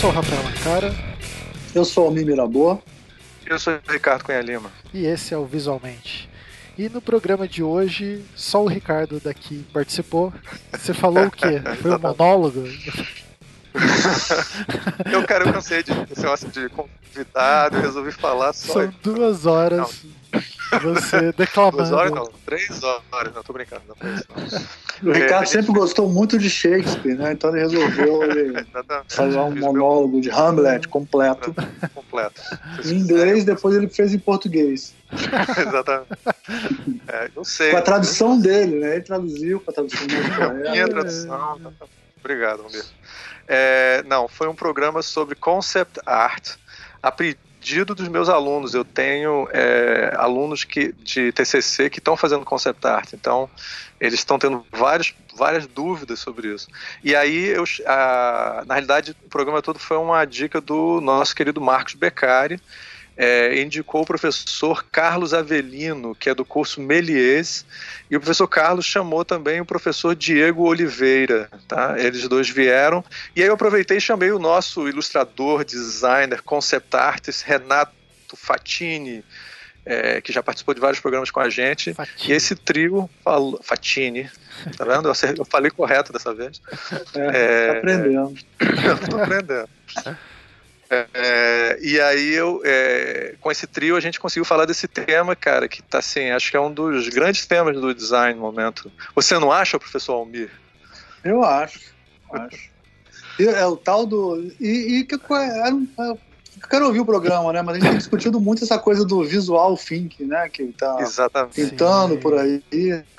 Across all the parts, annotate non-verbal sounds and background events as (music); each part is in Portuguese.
sou o Rafael Mancara. Eu sou o Almir Mirabô. Eu sou o Ricardo Cunha Lima. E esse é o Visualmente. E no programa de hoje, só o Ricardo daqui participou. Você falou o quê? (laughs) Foi um monólogo? (laughs) eu, cara, eu cansei de negócio de convidado, eu resolvi falar só. São duas horas não. Você (laughs) declamando. Duas horas não, três horas, não, tô brincando. Não foi isso, não. O Ricardo é, sempre gente... gostou muito de Shakespeare, né? Então ele resolveu (laughs) ele fazer um monólogo de Hamlet completo. Completo. Em inglês, depois ele fez em português. (laughs) Exatamente. É, eu sei. Com a tradução dele, né? Ele traduziu com a tradução dele. Minha tradução. Obrigado, Humberto. É, não, foi um programa sobre concept art, a pedido dos meus alunos. Eu tenho é, alunos que, de TCC que estão fazendo concept art, então eles estão tendo vários, várias dúvidas sobre isso. E aí, eu, a, na realidade, o programa todo foi uma dica do nosso querido Marcos Beccari, é, indicou o professor Carlos Avelino, que é do curso Melies, e o professor Carlos chamou também o professor Diego Oliveira, tá? Eles dois vieram, e aí eu aproveitei e chamei o nosso ilustrador, designer, concept artist, Renato Fatini, é, que já participou de vários programas com a gente, Fatini. e esse trio falou, Fatini, tá vendo? Eu, falei correto dessa vez. É, é, tá aprendendo. (laughs) Eu tô aprendendo. É, e aí eu, é, com esse trio a gente conseguiu falar desse tema, cara, que tá assim, acho que é um dos grandes temas do design no momento. Você não acha, professor Almir? Eu acho, acho. E, é o tal do. E, e que, é, é, eu quero ouvir o programa, né? Mas a gente tem discutido muito essa coisa do visual think, né? Que tá Exatamente. pintando Sim. por aí,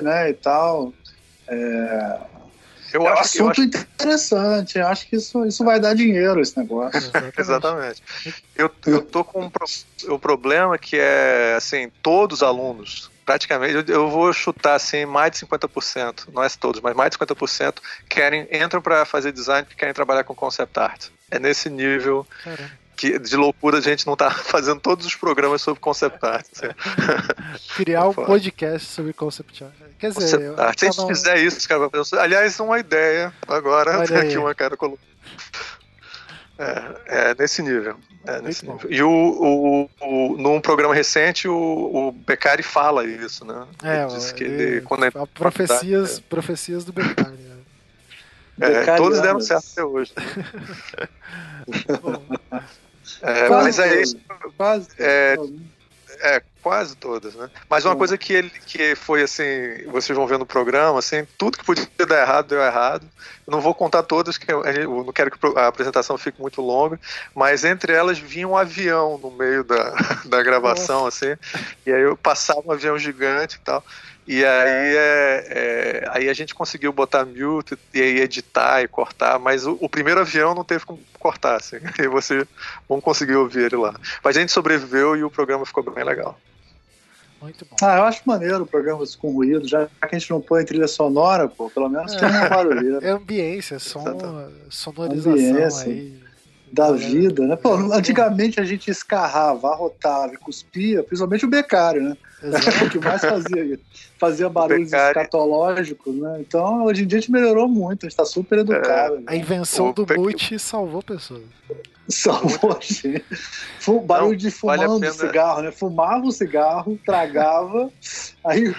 né? E tal. É, eu é um acho assunto que, eu acho... interessante. Eu acho que isso, isso vai dar dinheiro, esse negócio. Exatamente. (laughs) Eu, eu tô com um pro, o problema que é, assim, todos os alunos, praticamente, eu, eu vou chutar, assim, mais de 50%, não é todos, mas mais de 50% querem, entram para fazer design porque querem trabalhar com concept art. É nesse nível Caramba que, de loucura a gente não tá (laughs) fazendo todos os programas sobre concept art. Assim. (laughs) Criar um podcast sobre concept art. Quer dizer, art. se a gente fizer isso, cara, aliás, é uma ideia agora (laughs) aqui uma cara colocou. É, é, nesse nível. É nesse nível. E o, o, o, num programa recente, o, o Beccari fala isso, né? É, ele disse que ele, quando é profecias, é. profecias do Beccari. É, todos deram certo até hoje. Bom, é, mas aí. Quase. É, é, quase todas, né? Mas uma coisa que ele que foi assim, vocês vão ver no programa, assim, tudo que podia dar errado deu errado. Eu não vou contar todas, que eu, eu não quero que a apresentação fique muito longa, mas entre elas vinha um avião no meio da, (laughs) da gravação, Nossa. assim, e aí eu passava um avião gigante e tal. E aí, é, é, aí a gente conseguiu botar mute e aí editar e cortar, mas o, o primeiro avião não teve como cortar, assim. (laughs) E você vão conseguir ouvir ele lá. Mas a gente sobreviveu e o programa ficou bem legal. Muito bom. Ah, eu acho maneiro programas com ruído, já que a gente não põe trilha sonora, pô, pelo menos é, tem uma barulheira. É ambiência, som, sonorização ambiência. aí da vida, né? Pô, antigamente a gente escarrava, arrotava e cuspia, principalmente o becário, né? Exato. (laughs) o que mais fazia, fazia barulhos becário... escatológicos, né? Então, hoje em dia a gente melhorou muito, a gente tá super educado. É, né? A invenção o do bec... mute salvou pessoas. Salvou gente. Barulho Não, de fumando vale cigarro, né? Fumava o cigarro, tragava, aí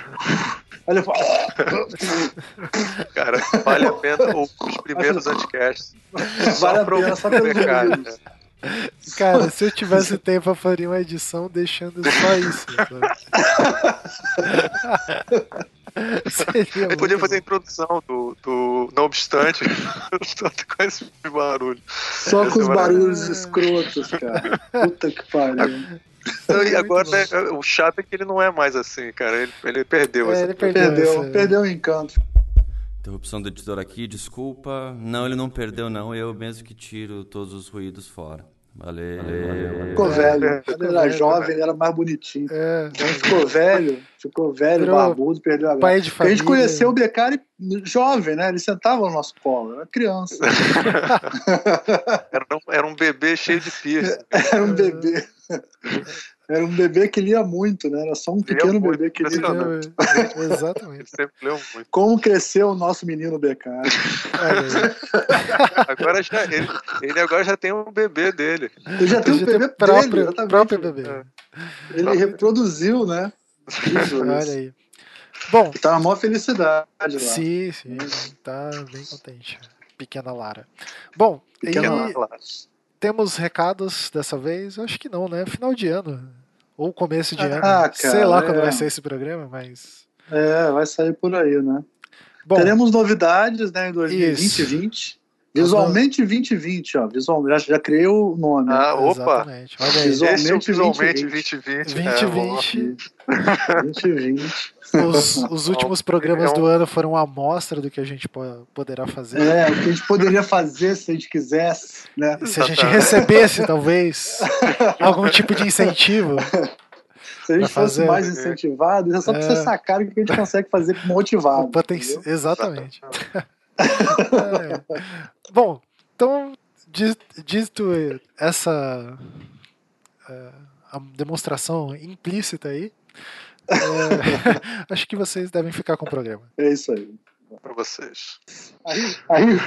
Olha, (laughs) Cara, vale a pena os primeiros anticasts. Vale a pena só pelos cara. Cara, se eu tivesse tempo, eu faria uma edição deixando só isso. (laughs) Seria Ele podia fazer a introdução do, do Não Obstante (laughs) com esse barulho. Só com os barulhos escrotos, cara. Puta que pariu. Então, e agora né, o chato é que ele não é mais assim, cara. Ele, ele perdeu. É, ele perdeu, perdeu, perdeu o encanto. Interrupção do editor aqui, desculpa. Não, ele não perdeu, não. Eu mesmo que tiro todos os ruídos fora. Valeu. valeu, valeu. Ficou velho. Quando ele era jovem, ele era mais bonitinho. É. ficou velho, ficou velho, Virou barbudo, perdeu a pai de família. A gente conheceu o Beccari jovem, né? Ele sentava no nosso colo, era criança. (laughs) (laughs) era, um, era um bebê cheio de piercing. Era um bebê. Era um bebê que lia muito, né? Era só um pequeno muito, bebê que lia. muito. Exatamente. Ele sempre leu muito. Como cresceu o nosso menino Becari. agora já, ele, ele, agora já tem um bebê dele. Ele já tem um bebê próprio, dele, próprio bebê. É. Ele próprio. reproduziu, né? Isso, Olha aí. Bom. Tá uma maior felicidade lá. Sim, sim. Tá bem contente. Pequena Lara. Bom, Pequena e... Lara. Temos recados dessa vez? Acho que não, né? Final de ano. Ou começo de ah, ano. Cara, Sei lá é. quando vai ser esse programa, mas. É, vai sair por aí, né? Bom, Teremos novidades né, em 2020. Visualmente 2020, ó. Visual, já, já criei o nome. Ah, opa! Exatamente. Olha aí. Visualmente, visualmente 2020. 2020. 2020. Os, os últimos programas é um... do ano foram uma amostra do que a gente poderá fazer. É, o que a gente poderia fazer se a gente quisesse, né? Se a gente recebesse, talvez, (laughs) algum tipo de incentivo. Se a gente fosse mais incentivado, é só pra é... você sacar o que a gente consegue fazer motivado. Poten... Exatamente. É. Bom, então, dito essa é, a demonstração implícita aí, é, (laughs) acho que vocês devem ficar com o programa. É isso aí. Para vocês. Aí, aí, aí,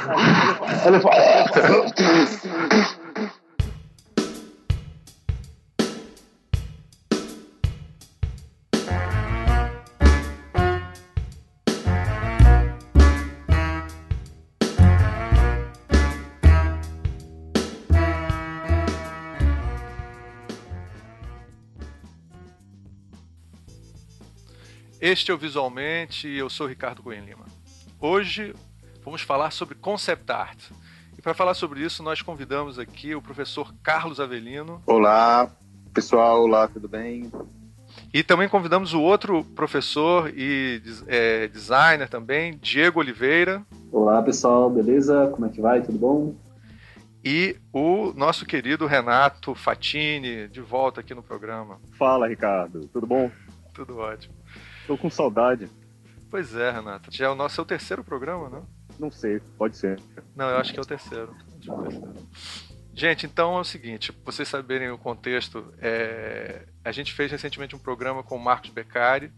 Este é o Visualmente e eu sou Ricardo Coen Lima. Hoje vamos falar sobre concept art. E para falar sobre isso, nós convidamos aqui o professor Carlos Avelino. Olá, pessoal, olá, tudo bem? E também convidamos o outro professor e é, designer também, Diego Oliveira. Olá, pessoal, beleza? Como é que vai? Tudo bom? E o nosso querido Renato Fatini, de volta aqui no programa. Fala, Ricardo, tudo bom? Tudo ótimo. Tô com saudade. Pois é, Renato. Já é o nosso é o terceiro programa, né? Não sei, pode ser. Não, eu acho que é o terceiro. É o terceiro. Gente, então é o seguinte, pra vocês saberem o contexto, é... a gente fez recentemente um programa com o Marcos Beccari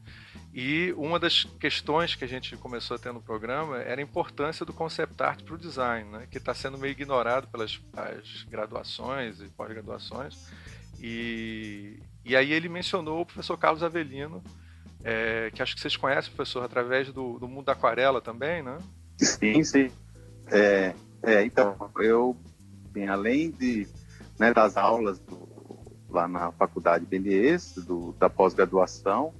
e uma das questões que a gente começou a ter no programa era a importância do concept art para o design, né? que está sendo meio ignorado pelas graduações e pós-graduações. E... e aí ele mencionou o professor Carlos Avelino, é, que acho que vocês conhecem, professor, através do, do mundo da aquarela também, né? Sim, sim. É, é, então, eu, bem, além de, né, das aulas do, lá na faculdade Belies, do, da pós-graduação,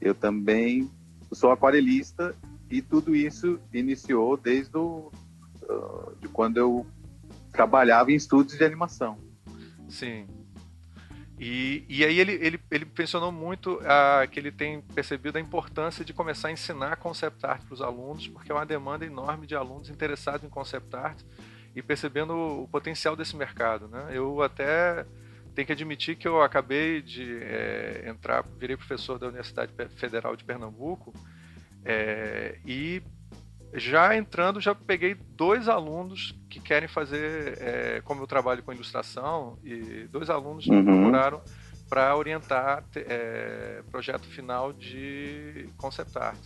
eu também sou aquarelista e tudo isso iniciou desde o, uh, de quando eu trabalhava em estúdios de animação. Sim. E, e aí ele, ele, ele mencionou muito ah, que ele tem percebido a importância de começar a ensinar concept art para os alunos, porque é uma demanda enorme de alunos interessados em concept art e percebendo o potencial desse mercado. Né? Eu até tenho que admitir que eu acabei de é, entrar, virei professor da Universidade Federal de Pernambuco é, e já entrando, já peguei dois alunos que querem fazer, é, como eu trabalho com ilustração, e dois alunos uhum. me procuraram para orientar é, projeto final de concept art.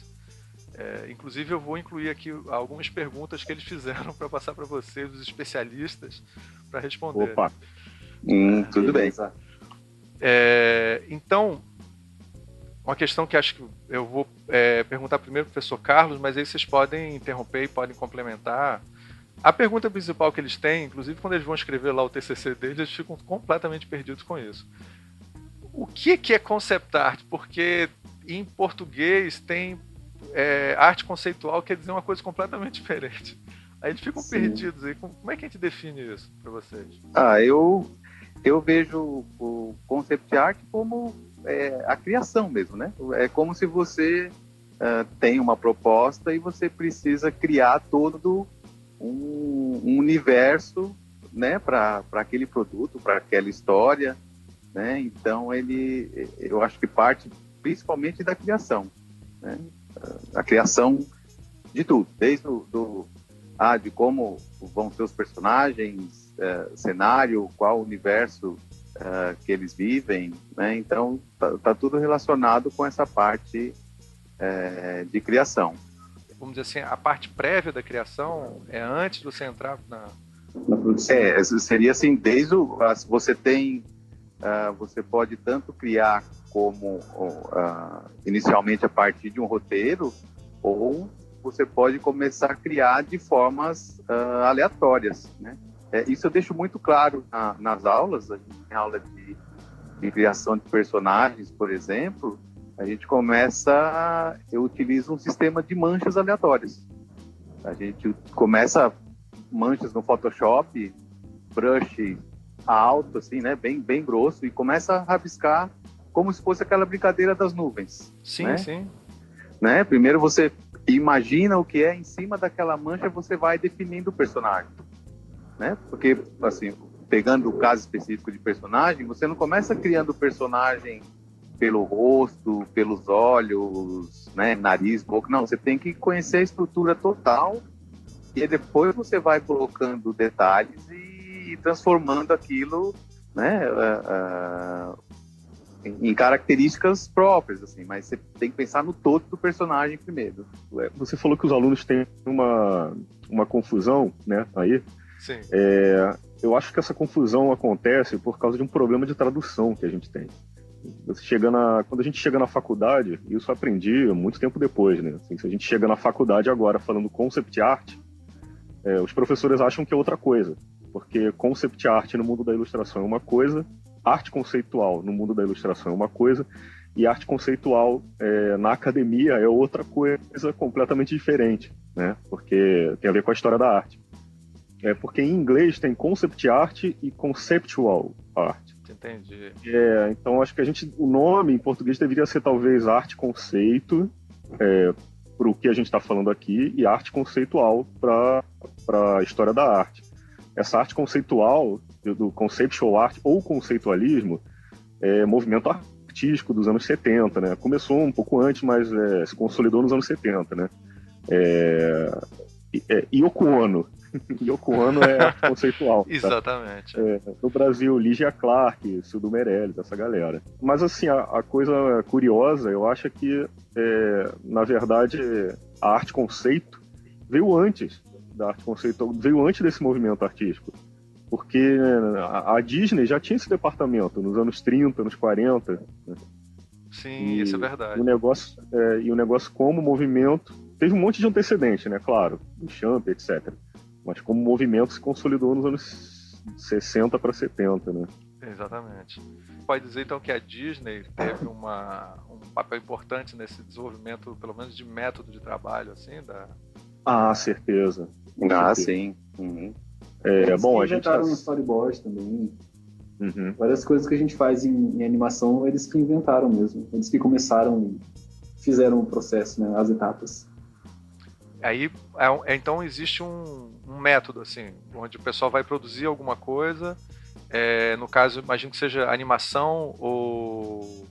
É, inclusive, eu vou incluir aqui algumas perguntas que eles fizeram (laughs) para passar para vocês, os especialistas, para responder. Opa! Hum, tudo bem. É, então, uma questão que acho que eu vou é, perguntar primeiro para o professor Carlos, mas aí vocês podem interromper e podem complementar. A pergunta principal que eles têm, inclusive quando eles vão escrever lá o TCC deles, eles ficam completamente perdidos com isso. O que, que é concept art? Porque em português tem é, arte conceitual, quer dizer uma coisa completamente (laughs) diferente. Aí eles ficam Sim. perdidos. Aí, como é que a gente define isso para vocês? Ah, eu, eu vejo o concept art como é, a criação mesmo, né? É como se você uh, tem uma proposta e você precisa criar todo um, um universo, né, para aquele produto, para aquela história, né? Então ele, eu acho que parte principalmente da criação, né? A criação de tudo, desde o do, ah, de como vão ser os personagens, uh, cenário, qual universo uh, que eles vivem, né? Então tá, tá, tudo relacionado com essa parte é, de criação. Vamos dizer assim, a parte prévia da criação é antes de você entrar na, na produção. É, seria assim, desde o, você tem, uh, você pode tanto criar como uh, inicialmente a partir de um roteiro, ou você pode começar a criar de formas aleatórias, né? É, isso eu deixo muito claro na, nas aulas, a gente tem aula de, de, criação de personagens, por exemplo, a gente começa, eu utilizo um sistema de manchas aleatórias. A gente começa manchas no Photoshop, brush alto, assim, né, bem, bem grosso, e começa a rabiscar como se fosse aquela brincadeira das nuvens. Sim, né? sim. Né? Primeiro você imagina o que é em cima daquela mancha, você vai definindo o personagem, né? Porque assim, pegando o caso específico de personagem, você não começa criando o personagem pelo rosto, pelos olhos, né, nariz, boca, não, você tem que conhecer a estrutura total e depois você vai colocando detalhes e transformando aquilo, né, uh, uh, em características próprias, assim, mas você tem que pensar no todo do personagem primeiro. Você falou que os alunos têm uma, uma confusão, né, aí. Sim. É, eu acho que essa confusão acontece por causa de um problema de tradução que a gente tem. Chega na, quando a gente chega na faculdade, isso aprendi muito tempo depois, né? Assim, se a gente chega na faculdade agora falando concept art, é, os professores acham que é outra coisa, porque concept art no mundo da ilustração é uma coisa arte conceitual no mundo da ilustração é uma coisa e arte conceitual é, na academia é outra coisa completamente diferente, né? Porque tem a ver com a história da arte. É porque em inglês tem concept art e conceptual art. Entendi. É, então acho que a gente, o nome em português deveria ser talvez arte conceito é, para o que a gente está falando aqui e arte conceitual para a história da arte. Essa arte conceitual do conceptual art ou conceitualismo é movimento artístico dos anos 70, né? Começou um pouco antes, mas é, se consolidou nos anos 70, né? É, é, Yoko Ono. (laughs) Yoko Ono é arte conceitual. Tá? Exatamente. É, no Brasil, Ligia Clark, Sildo Meirelles, essa galera. Mas, assim, a, a coisa curiosa, eu acho que, é, na verdade, a arte conceito veio antes da arte conceitual, veio antes desse movimento artístico. Porque a Disney já tinha esse departamento nos anos 30, anos 40. Né? Sim, e isso é verdade. O negócio, é, e o negócio como movimento teve um monte de antecedente, né? Claro, do Champ, etc. Mas como movimento se consolidou nos anos 60 para 70, né? Exatamente. Pode dizer então que a Disney teve (coughs) uma, um papel importante nesse desenvolvimento, pelo menos de método de trabalho, assim, da. Ah, certeza. Ah, certeza. sim. Uhum. É, Eles bom, a gente inventaram tá... um storyboard também. Uhum. Várias coisas que a gente faz em, em, animação, eles que inventaram mesmo. Eles que começaram e fizeram o processo, né, as etapas. Aí, é, é, então existe um, um, método, assim, onde o pessoal vai produzir alguma coisa. É, no caso, imagino que seja animação ou.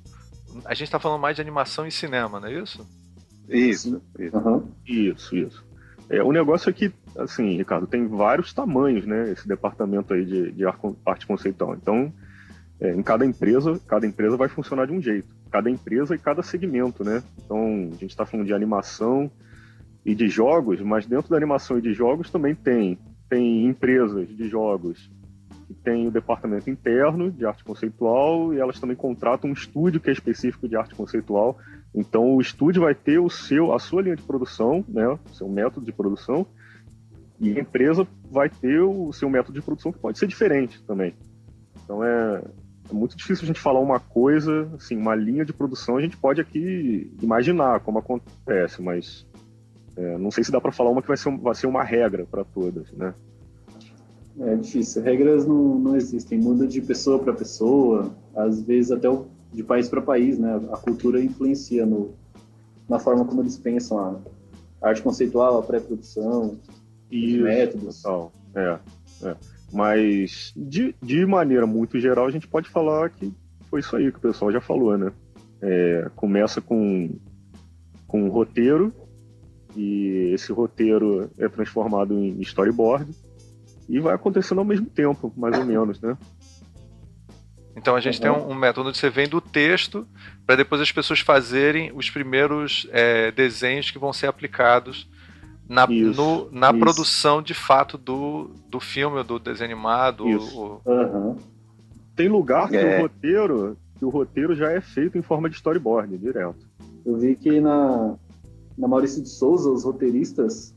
A gente está falando mais de animação em cinema, não é isso? Isso, isso. Uhum. Isso, isso. É, o negócio é que, assim, Ricardo, tem vários tamanhos, né? Esse departamento aí de, de arte conceitual. Então, é, em cada empresa, cada empresa vai funcionar de um jeito. Cada empresa e cada segmento, né? Então, a gente está falando de animação e de jogos, mas dentro da animação e de jogos também tem, tem empresas de jogos que tem o departamento interno de arte conceitual e elas também contratam um estúdio que é específico de arte conceitual então o estúdio vai ter o seu, a sua linha de produção, né, seu método de produção, e a empresa vai ter o seu método de produção que pode ser diferente também. Então é, é muito difícil a gente falar uma coisa, assim, uma linha de produção a gente pode aqui imaginar como acontece, mas é, não sei se dá para falar uma que vai ser, vai ser uma regra para todas, né? É difícil. Regras não, não existem. Muda de pessoa para pessoa. Às vezes até de país para país, né? A cultura influencia no, na forma como eles pensam a arte conceitual, a pré-produção, os métodos. Total. É, é. Mas de, de maneira muito geral, a gente pode falar que foi isso aí que o pessoal já falou, né? É, começa com, com um roteiro e esse roteiro é transformado em storyboard e vai acontecendo ao mesmo tempo, mais ou menos, né? Então a gente uhum. tem um, um, método onde você vem do texto para depois as pessoas fazerem os primeiros é, desenhos que vão ser aplicados na, isso, no, na produção de fato do, do filme, do desenho animado. O... Uhum. Tem lugar que é. o roteiro que o roteiro já é feito em forma de storyboard, direto. Eu vi que na, na Maurício de Souza, os roteiristas,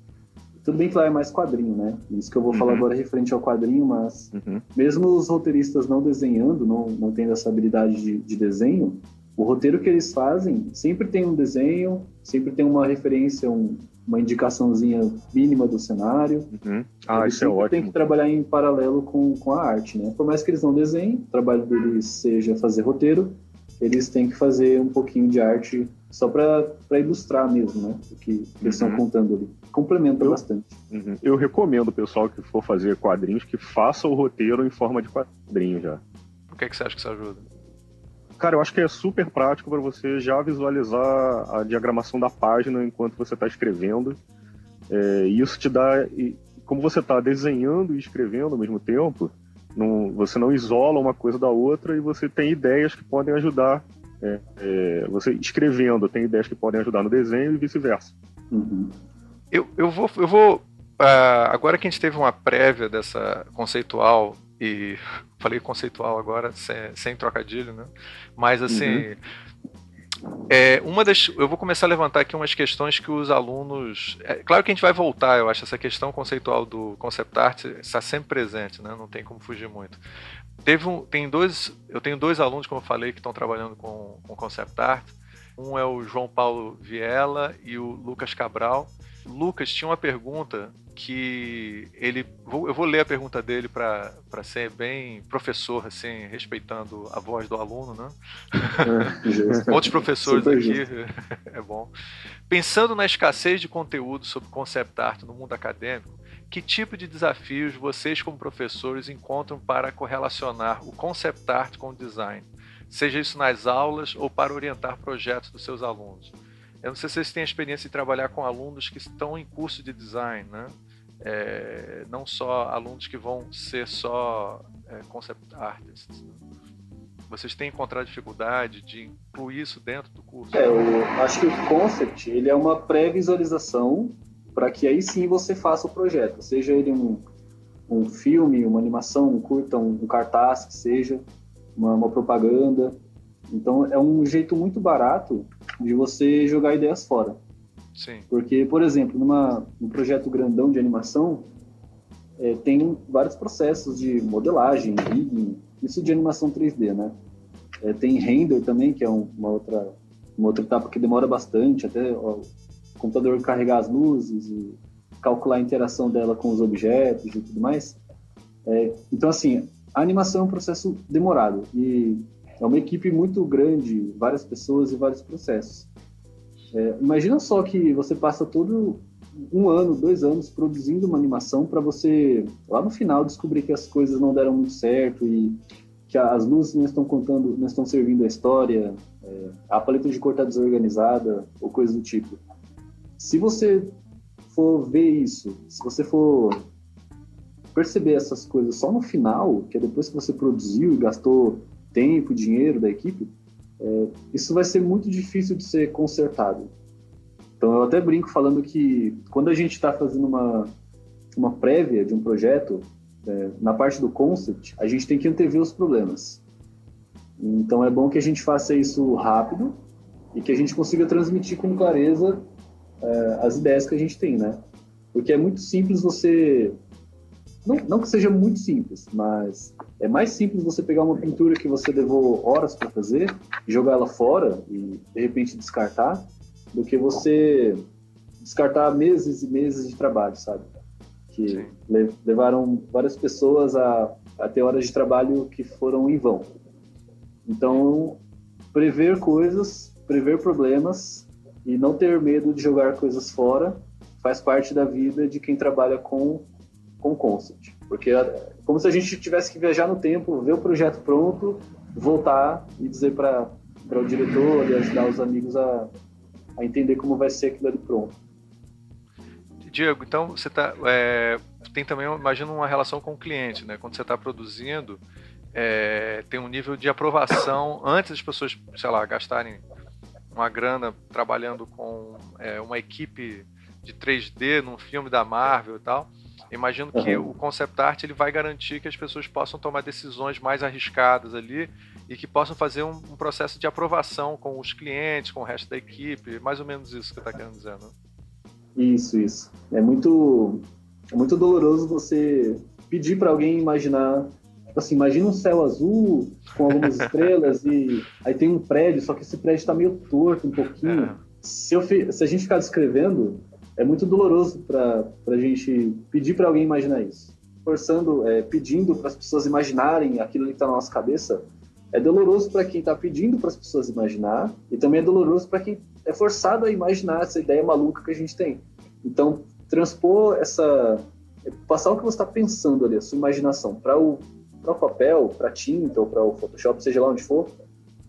tudo bem que lá é mais quadrinho, né? Isso que eu vou uhum. falar agora é referente ao quadrinho, mas uhum. mesmo os roteiristas não desenhando, não, não tendo essa habilidade de, de desenho, o roteiro que eles fazem sempre tem um desenho, sempre tem uma referência, um, uma indicaçãozinha mínima do cenário. Uhum. Ah, isso é ótimo. tem que trabalhar em paralelo com, com a arte, né? Por mais que eles não desenhem, o trabalho deles seja fazer roteiro, eles têm que fazer um pouquinho de arte só para ilustrar mesmo, né? O que, eles estão uhum. contando ali. Complementa eu, bastante. Uhum. Eu recomendo o pessoal que for fazer quadrinhos que faça o roteiro em forma de quadrinho já. Por que, que você acha que isso ajuda? Cara, eu acho que é super prático para você já visualizar a diagramação da página enquanto você está escrevendo. É, isso te dá. Como você está desenhando e escrevendo ao mesmo tempo, não, você não isola uma coisa da outra e você tem ideias que podem ajudar. É, é, você escrevendo tem ideias que podem ajudar no desenho e vice-versa. Uhum. Eu, eu vou. Eu vou uh, agora que a gente teve uma prévia dessa conceitual e (laughs) falei conceitual agora, sem, sem trocadilho, né? Mas assim. Uhum. É, uma das, eu vou começar a levantar aqui umas questões que os alunos. É, claro que a gente vai voltar, eu acho, essa questão conceitual do concept art está sempre presente, né? não tem como fugir muito. Teve um, tem dois, eu tenho dois alunos, como eu falei, que estão trabalhando com, com concept art. Um é o João Paulo Viela e o Lucas Cabral. Lucas tinha uma pergunta que ele. eu vou ler a pergunta dele para ser bem professor, assim, respeitando a voz do aluno, né? É, (laughs) Outros professores Super aqui, (laughs) é bom. Pensando na escassez de conteúdo sobre concept art no mundo acadêmico, que tipo de desafios vocês, como professores, encontram para correlacionar o concept art com o design? Seja isso nas aulas ou para orientar projetos dos seus alunos. Eu não sei se vocês têm experiência de trabalhar com alunos que estão em curso de design, né? É, não só alunos que vão ser só é, concept artists. Né? Vocês têm encontrado dificuldade de incluir isso dentro do curso? É, eu acho que o concept ele é uma pré-visualização para que aí sim você faça o projeto, seja ele um, um filme, uma animação, um curta, um, um cartaz, que seja uma, uma propaganda. Então é um jeito muito barato de você jogar ideias fora. Sim. Porque, por exemplo, numa, num projeto grandão de animação, é, tem vários processos de modelagem, rigging, isso de animação 3D, né? É, tem render também, que é um, uma, outra, uma outra etapa que demora bastante, até ó, o computador carregar as luzes e calcular a interação dela com os objetos e tudo mais. É, então, assim, a animação é um processo demorado e é uma equipe muito grande, várias pessoas e vários processos. É, imagina só que você passa todo um ano, dois anos produzindo uma animação para você lá no final descobrir que as coisas não deram muito certo e que as luzes não estão contando, não estão servindo a história, é, a paleta de cor está desorganizada ou coisa do tipo. Se você for ver isso, se você for perceber essas coisas só no final, que é depois que você produziu e gastou tempo, dinheiro da equipe, é, isso vai ser muito difícil de ser consertado. Então eu até brinco falando que quando a gente está fazendo uma, uma prévia de um projeto, é, na parte do concept, a gente tem que antever os problemas. Então é bom que a gente faça isso rápido e que a gente consiga transmitir com clareza é, as ideias que a gente tem, né? Porque é muito simples você não, não que seja muito simples, mas é mais simples você pegar uma pintura que você levou horas para fazer, jogar ela fora e de repente descartar, do que você descartar meses e meses de trabalho, sabe? Que levaram várias pessoas a, a ter horas de trabalho que foram em vão. Então, prever coisas, prever problemas e não ter medo de jogar coisas fora faz parte da vida de quem trabalha com com concept. Porque é como se a gente tivesse que viajar no tempo, ver o projeto pronto, voltar e dizer para o diretor e ajudar os amigos a, a entender como vai ser aquilo ali pronto. Diego, então você tá, é, tem também, imagina, uma relação com o cliente, né? Quando você está produzindo, é, tem um nível de aprovação (coughs) antes das pessoas, sei lá, gastarem uma grana trabalhando com é, uma equipe de 3D num filme da Marvel e tal. Imagino que uhum. o concept art ele vai garantir que as pessoas possam tomar decisões mais arriscadas ali e que possam fazer um, um processo de aprovação com os clientes, com o resto da equipe, mais ou menos isso que está querendo dizer, né? Isso, isso. É muito, é muito doloroso você pedir para alguém imaginar Tipo assim, imagina um céu azul com algumas (laughs) estrelas e aí tem um prédio, só que esse prédio está meio torto um pouquinho. É. Se, eu, se a gente ficar descrevendo, é muito doloroso para a gente pedir para alguém imaginar isso. Forçando, é, pedindo para as pessoas imaginarem aquilo que está na nossa cabeça, é doloroso para quem está pedindo para as pessoas imaginar e também é doloroso para quem é forçado a imaginar essa ideia maluca que a gente tem. Então, transpor essa. passar o que você está pensando ali, a sua imaginação, para o o papel, para tinta ou para o Photoshop, seja lá onde for,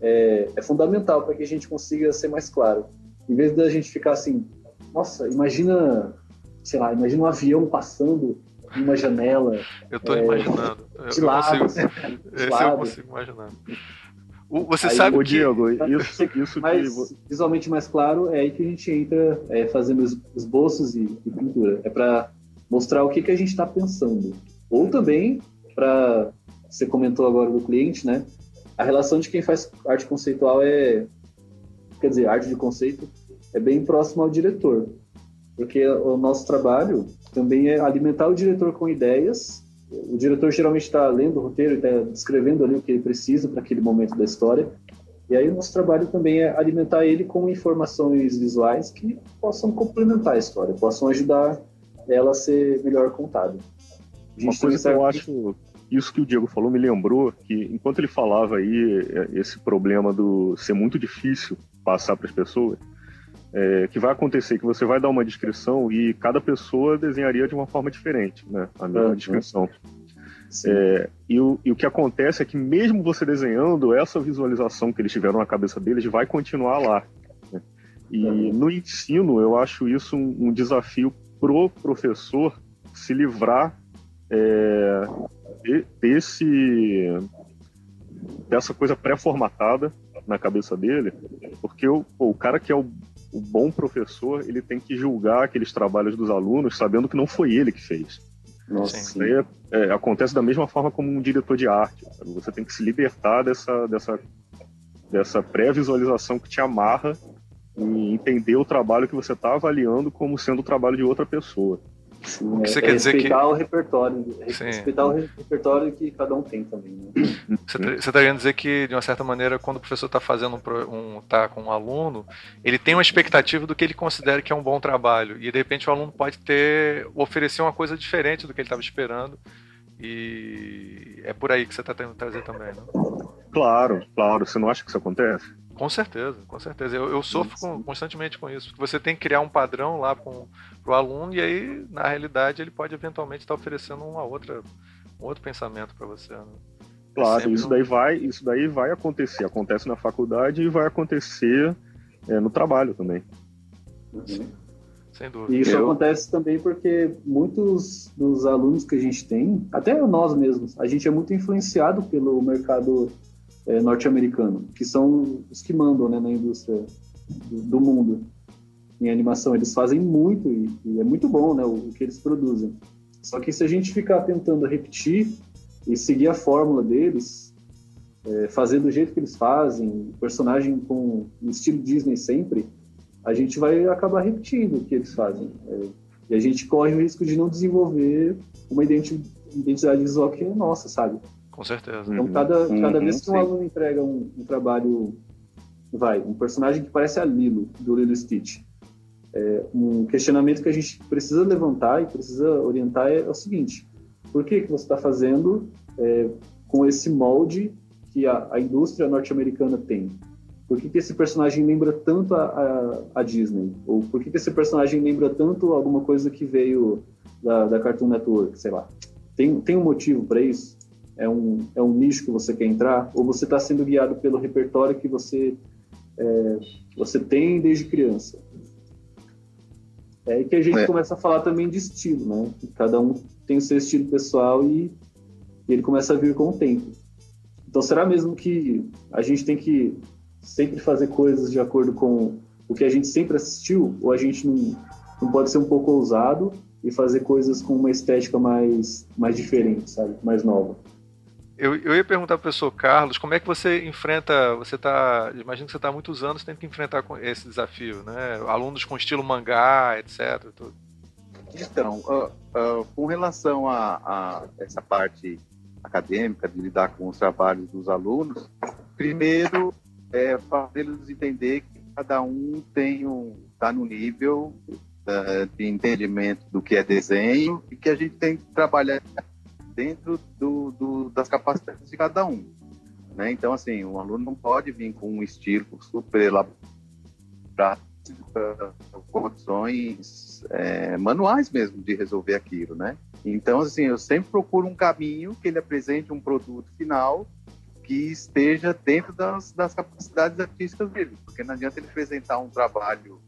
é, é fundamental para que a gente consiga ser mais claro. Em vez da gente ficar assim, nossa, imagina, sei lá, imagina um avião passando em uma janela. Eu estou é, imaginando. De (laughs) eu lado. Consigo, esse lado. eu consigo imaginar. Você aí, sabe o que... Diego, isso, isso mais, que... (laughs) visualmente mais claro é aí que a gente entra é, fazendo esboços e, e pintura. É para mostrar o que, que a gente está pensando. Ou também para você comentou agora do cliente, né? A relação de quem faz arte conceitual é, quer dizer, arte de conceito é bem próximo ao diretor, porque o nosso trabalho também é alimentar o diretor com ideias. O diretor geralmente está lendo o roteiro está descrevendo ali o que ele precisa para aquele momento da história. E aí o nosso trabalho também é alimentar ele com informações visuais que possam complementar a história, possam ajudar ela a ser melhor contada. Uma coisa que eu acho isso que o Diego falou me lembrou que, enquanto ele falava aí é, esse problema do ser muito difícil passar para as pessoas, é, que vai acontecer que você vai dar uma descrição e cada pessoa desenharia de uma forma diferente, né? A mesma uhum. descrição. É, e, o, e, o, que acontece é que mesmo você desenhando, essa visualização que eles tiveram na cabeça deles vai continuar lá. Né? E uhum. no ensino, eu acho isso um, um desafio pro professor se livrar é, desse dessa coisa pré-formatada na cabeça dele, porque o, o cara que é o, o, bom professor, ele tem que julgar aqueles trabalhos dos alunos sabendo que não foi ele que fez. Nossa, Isso aí é, é, acontece da mesma forma como um diretor de arte. Sabe? Você tem que se libertar dessa, dessa, dessa pré-visualização que te amarra e entender o trabalho que você está avaliando como sendo o trabalho de outra pessoa. Sim, o que você é, quer dizer que respeitar o repertório, Sim. respeitar o repertório que cada um tem também. Né? Você está tá querendo dizer que de uma certa maneira, quando o professor está fazendo um, um, tá com um aluno, ele tem uma expectativa do que ele considera que é um bom trabalho e de repente o aluno pode ter oferecer uma coisa diferente do que ele estava esperando e é por aí que você está tentando trazer também, né? Claro, claro. Você não acha que isso acontece? Com certeza, com certeza. Eu, eu sofro com, constantemente com isso, você tem que criar um padrão lá para o aluno e aí, na realidade, ele pode eventualmente estar oferecendo uma outra, um outro pensamento para você. Né? Claro, isso daí vai, isso daí vai acontecer. Acontece na faculdade e vai acontecer é, no trabalho também. Sim, sem dúvida. E isso eu... acontece também porque muitos dos alunos que a gente tem, até nós mesmos, a gente é muito influenciado pelo mercado é, norte-americano, que são os que mandam né, na indústria do, do, mundo em animação. Eles fazem muito e, e é muito bom né, o, o, que eles produzem. Só que se a gente ficar tentando repetir e seguir a fórmula deles, é, fazer do jeito que eles fazem, personagem com estilo Disney sempre, a gente vai acabar repetindo o que eles fazem. É, e a gente corre o risco de não desenvolver uma identidade visual que é nossa, sabe? Com certeza. Então, cada, uhum, cada vez que um aluno entrega um, um, trabalho, vai, um personagem que parece a Lilo, do Lilo Stitch, é, um questionamento que a gente precisa levantar e precisa orientar é, é o seguinte: por que, que você está fazendo é, com esse molde que a, a indústria norte-americana tem? Por que, que, esse personagem lembra tanto a, a, a, Disney? Ou por que, que esse personagem lembra tanto alguma coisa que veio da, da Cartoon Network, sei lá? Tem, tem um motivo para isso? É um, é um nicho que você quer entrar, ou você está sendo guiado pelo repertório que você, é, você tem desde criança. É aí que a gente é. começa a falar também de estilo, né? Cada um tem o seu estilo pessoal e, e ele começa a vir com o tempo. Então, será mesmo que a gente tem que sempre fazer coisas de acordo com o que a gente sempre assistiu? Ou a gente não, não pode ser um pouco ousado e fazer coisas com uma estética mais, mais diferente, sabe? Mais nova? Eu, eu ia perguntar para o professor Carlos como é que você enfrenta. Você está. Imagino que você está há muitos anos tendo que enfrentar esse desafio, né? Alunos com estilo mangá, etc. Tudo. Então, uh, uh, com relação a, a, essa parte acadêmica, de lidar com os trabalhos dos alunos, primeiro é fazê-los entender que cada um tem um está no nível uh, de entendimento do que é desenho e que a gente tem que trabalhar dentro do, do, das capacidades de cada um. Né? Então, assim, um aluno não pode vir com um estilo super elaborado condições é, manuais mesmo de resolver aquilo, né? Então, assim, eu sempre procuro um caminho que ele apresente um produto final que esteja dentro das, das capacidades artísticas dele, porque não adianta ele apresentar um trabalho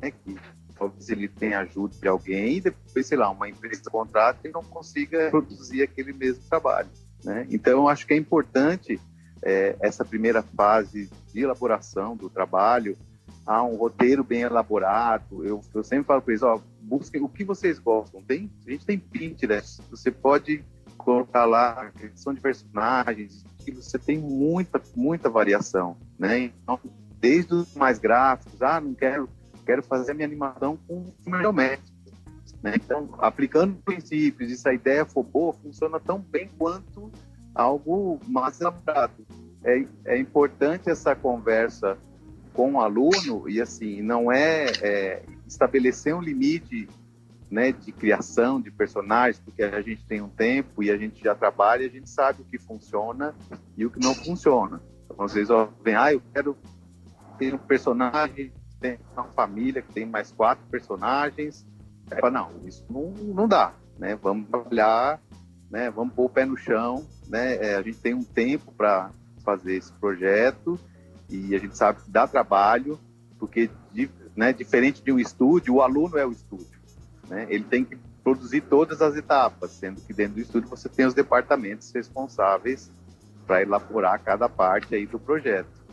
né, que talvez ele tenha ajuda de alguém e depois, sei lá, uma empresa contrata e não consiga produzir aquele mesmo trabalho, né? Então, eu acho que é importante é, essa primeira fase de elaboração do trabalho, há um roteiro bem elaborado. Eu, eu sempre falo para eles, ó, busquem o que vocês gostam. Tem, a gente tem Pinterest, você pode colocar lá a questão de personagens, você tem muita, muita variação, né? Então, desde os mais gráficos, ah, não quero, quero fazer minha animação com geométrico. Né? Então, aplicando princípios, e se a ideia for boa, funciona tão bem quanto algo mais elaborado. É, é importante essa conversa com o aluno e assim não é, é estabelecer um limite né, de criação de personagens, porque a gente tem um tempo e a gente já trabalha a gente sabe o que funciona e o que não funciona. Então, às vezes, ó, vem, ah, eu quero ter um personagem, tem uma família que tem mais quatro personagens. É, fala, não, isso não, não dá, né? Vamos trabalhar, né? Vamos pôr o pé no chão, né? É, a gente tem um tempo para fazer esse projeto e a gente sabe que dá trabalho, porque né, diferente de um estúdio, o aluno é o estúdio. Né? Ele tem que produzir todas as etapas, sendo que dentro do estúdio você tem os departamentos responsáveis para elaborar cada parte aí do projeto.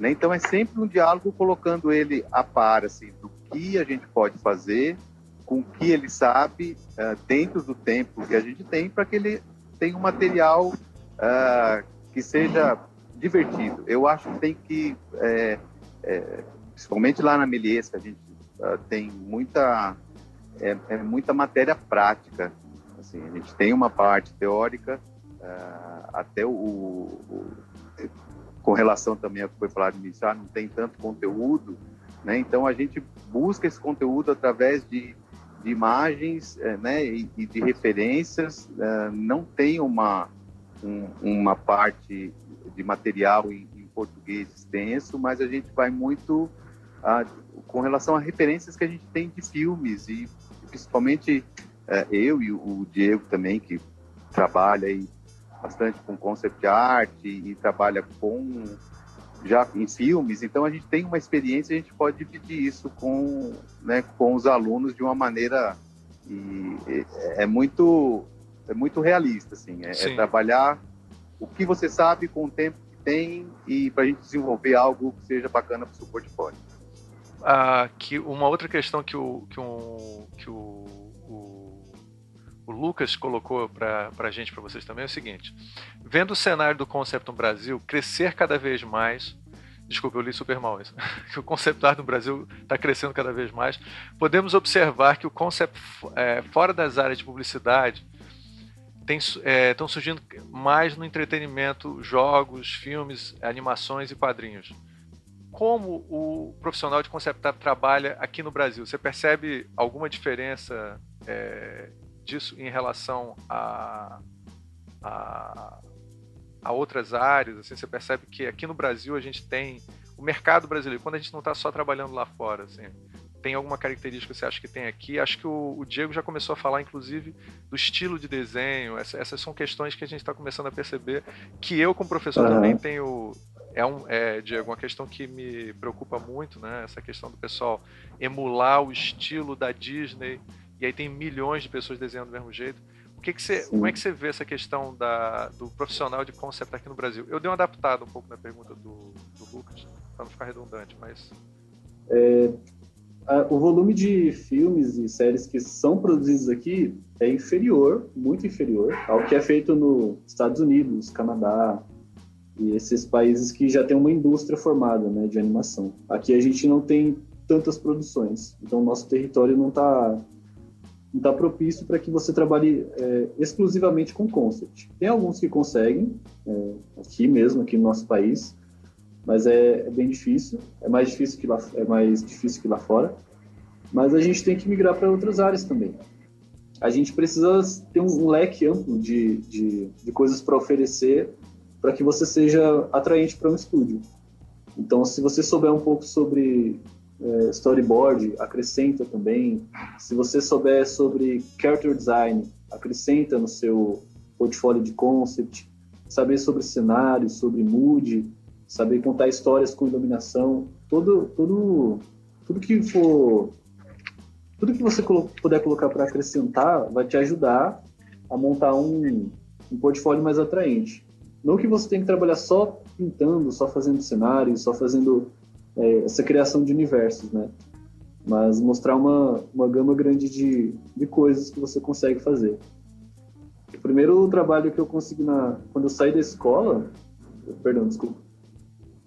Né? Então é sempre um diálogo colocando ele a par assim, do que a gente pode fazer, com o que ele sabe, uh, dentro do tempo que a gente tem, para que ele tenha um material uh, que seja divertido. Eu acho que tem que, é, é, principalmente lá na Melies, que a gente uh, tem muita, é, é, muita matéria prática. Assim, a gente tem uma parte teórica, até o, o, com relação também ao que foi falado inicial, não tem tanto conteúdo, né? Então a gente busca esse conteúdo através de, de imagens, eh, né? E, e de referências. Uh, não tem uma um, uma parte de material em, em, português extenso, mas a gente vai muito a, com relação a referências que a gente tem de filmes e principalmente é, eu e o Diego também que trabalha aí bastante com concept art e, e trabalha com já em filmes, então a gente tem uma experiência, a gente pode dividir isso com, né, com os alunos de uma maneira e é, é muito é muito realista assim, é, é trabalhar o que você sabe com o tempo que tem e para a gente desenvolver algo que seja bacana para o seu portfólio. Ah, que uma outra questão que o, que, um, que o, o, o Lucas colocou para a gente, para vocês também, é o seguinte: vendo o cenário do Concept no Brasil crescer cada vez mais, desculpa, eu li super mal isso, (laughs) que o concept art no Brasil está crescendo cada vez mais, podemos observar que o concept é, fora das áreas de publicidade estão é, surgindo mais no entretenimento, jogos, filmes, animações e quadrinhos. Como o profissional de concept art trabalha aqui no Brasil? Você percebe alguma diferença é, disso em relação a, a, a, outras áreas? Assim, você percebe que aqui no Brasil a gente tem o mercado brasileiro, quando a gente não está só trabalhando lá fora, assim, tem alguma característica que você acha que tem aqui? Acho que o, o Diego já começou a falar, inclusive, do estilo de desenho. Essa, essas são questões que a gente está começando a perceber, que eu, como professor, uhum. também tenho. É, um, é, Diego, uma questão que me preocupa muito, né? Essa questão do pessoal emular o estilo da Disney, e aí tem milhões de pessoas desenhando do mesmo jeito. que que você, como é que você vê essa questão da, do profissional de concept aqui no Brasil? Eu dei uma adaptada um pouco na pergunta do, do Lucas, para não ficar redundante, mas. É, a, o volume de filmes e séries que são produzidos aqui é inferior, muito inferior, ao que é feito nos Estados Unidos, Canadá e esses países que já têm uma indústria formada né, de animação. Aqui a gente não tem tantas produções, então o nosso território não está não tá propício para que você trabalhe é, exclusivamente com concept. Tem alguns que conseguem, é, aqui mesmo, aqui no nosso país, mas é, é, bem difícil, é mais difícil que lá, é mais difícil que lá fora. Mas a gente tem que migrar para outras áreas também. A gente precisa ter um, um leque amplo de, de, de coisas para oferecer para que você seja atraente para um estúdio. Então, se você souber um pouco sobre é, storyboard, acrescenta também. Se você souber sobre character design, acrescenta no seu portfólio de concept. Saber sobre cenário, sobre mood, saber contar histórias com iluminação, todo, todo, tudo que for, tudo que você puder colocar para acrescentar vai te ajudar a montar um, um portfólio mais atraente. Não que você tenha que trabalhar só pintando, só fazendo cenários, só fazendo é, essa criação de universos, né? Mas mostrar uma, uma gama grande de, de coisas que você consegue fazer. O primeiro trabalho que eu consegui na, quando eu saí da escola, perdão, desculpa,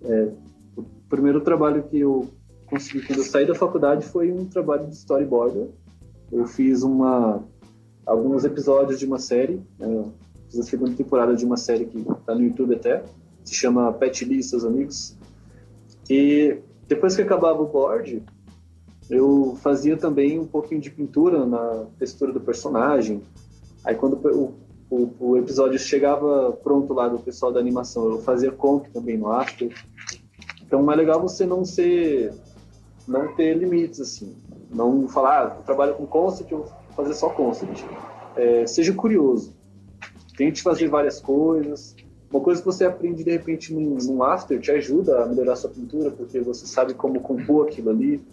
é, o primeiro trabalho que eu consegui quando eu saí da faculdade foi um trabalho de storyboarder. Eu fiz uma alguns episódios de uma série, né, fiz a segunda temporada de uma série que está no YouTube até, se chama Pet Lee e seus amigos. E depois que acabava o board, eu fazia também um pouquinho de pintura na textura do personagem. Aí quando o, o, o episódio chegava pronto lá do pessoal da animação, eu fazia comp também no After. Então é legal você não ser, não ter limites assim, não falar, ah, trabalho com concept, eu vou fazer só concept. É, seja curioso, tente fazer várias coisas. Uma coisa que você aprende de repente num, num after te ajuda a melhorar sua pintura, porque você sabe como compor aquilo ali.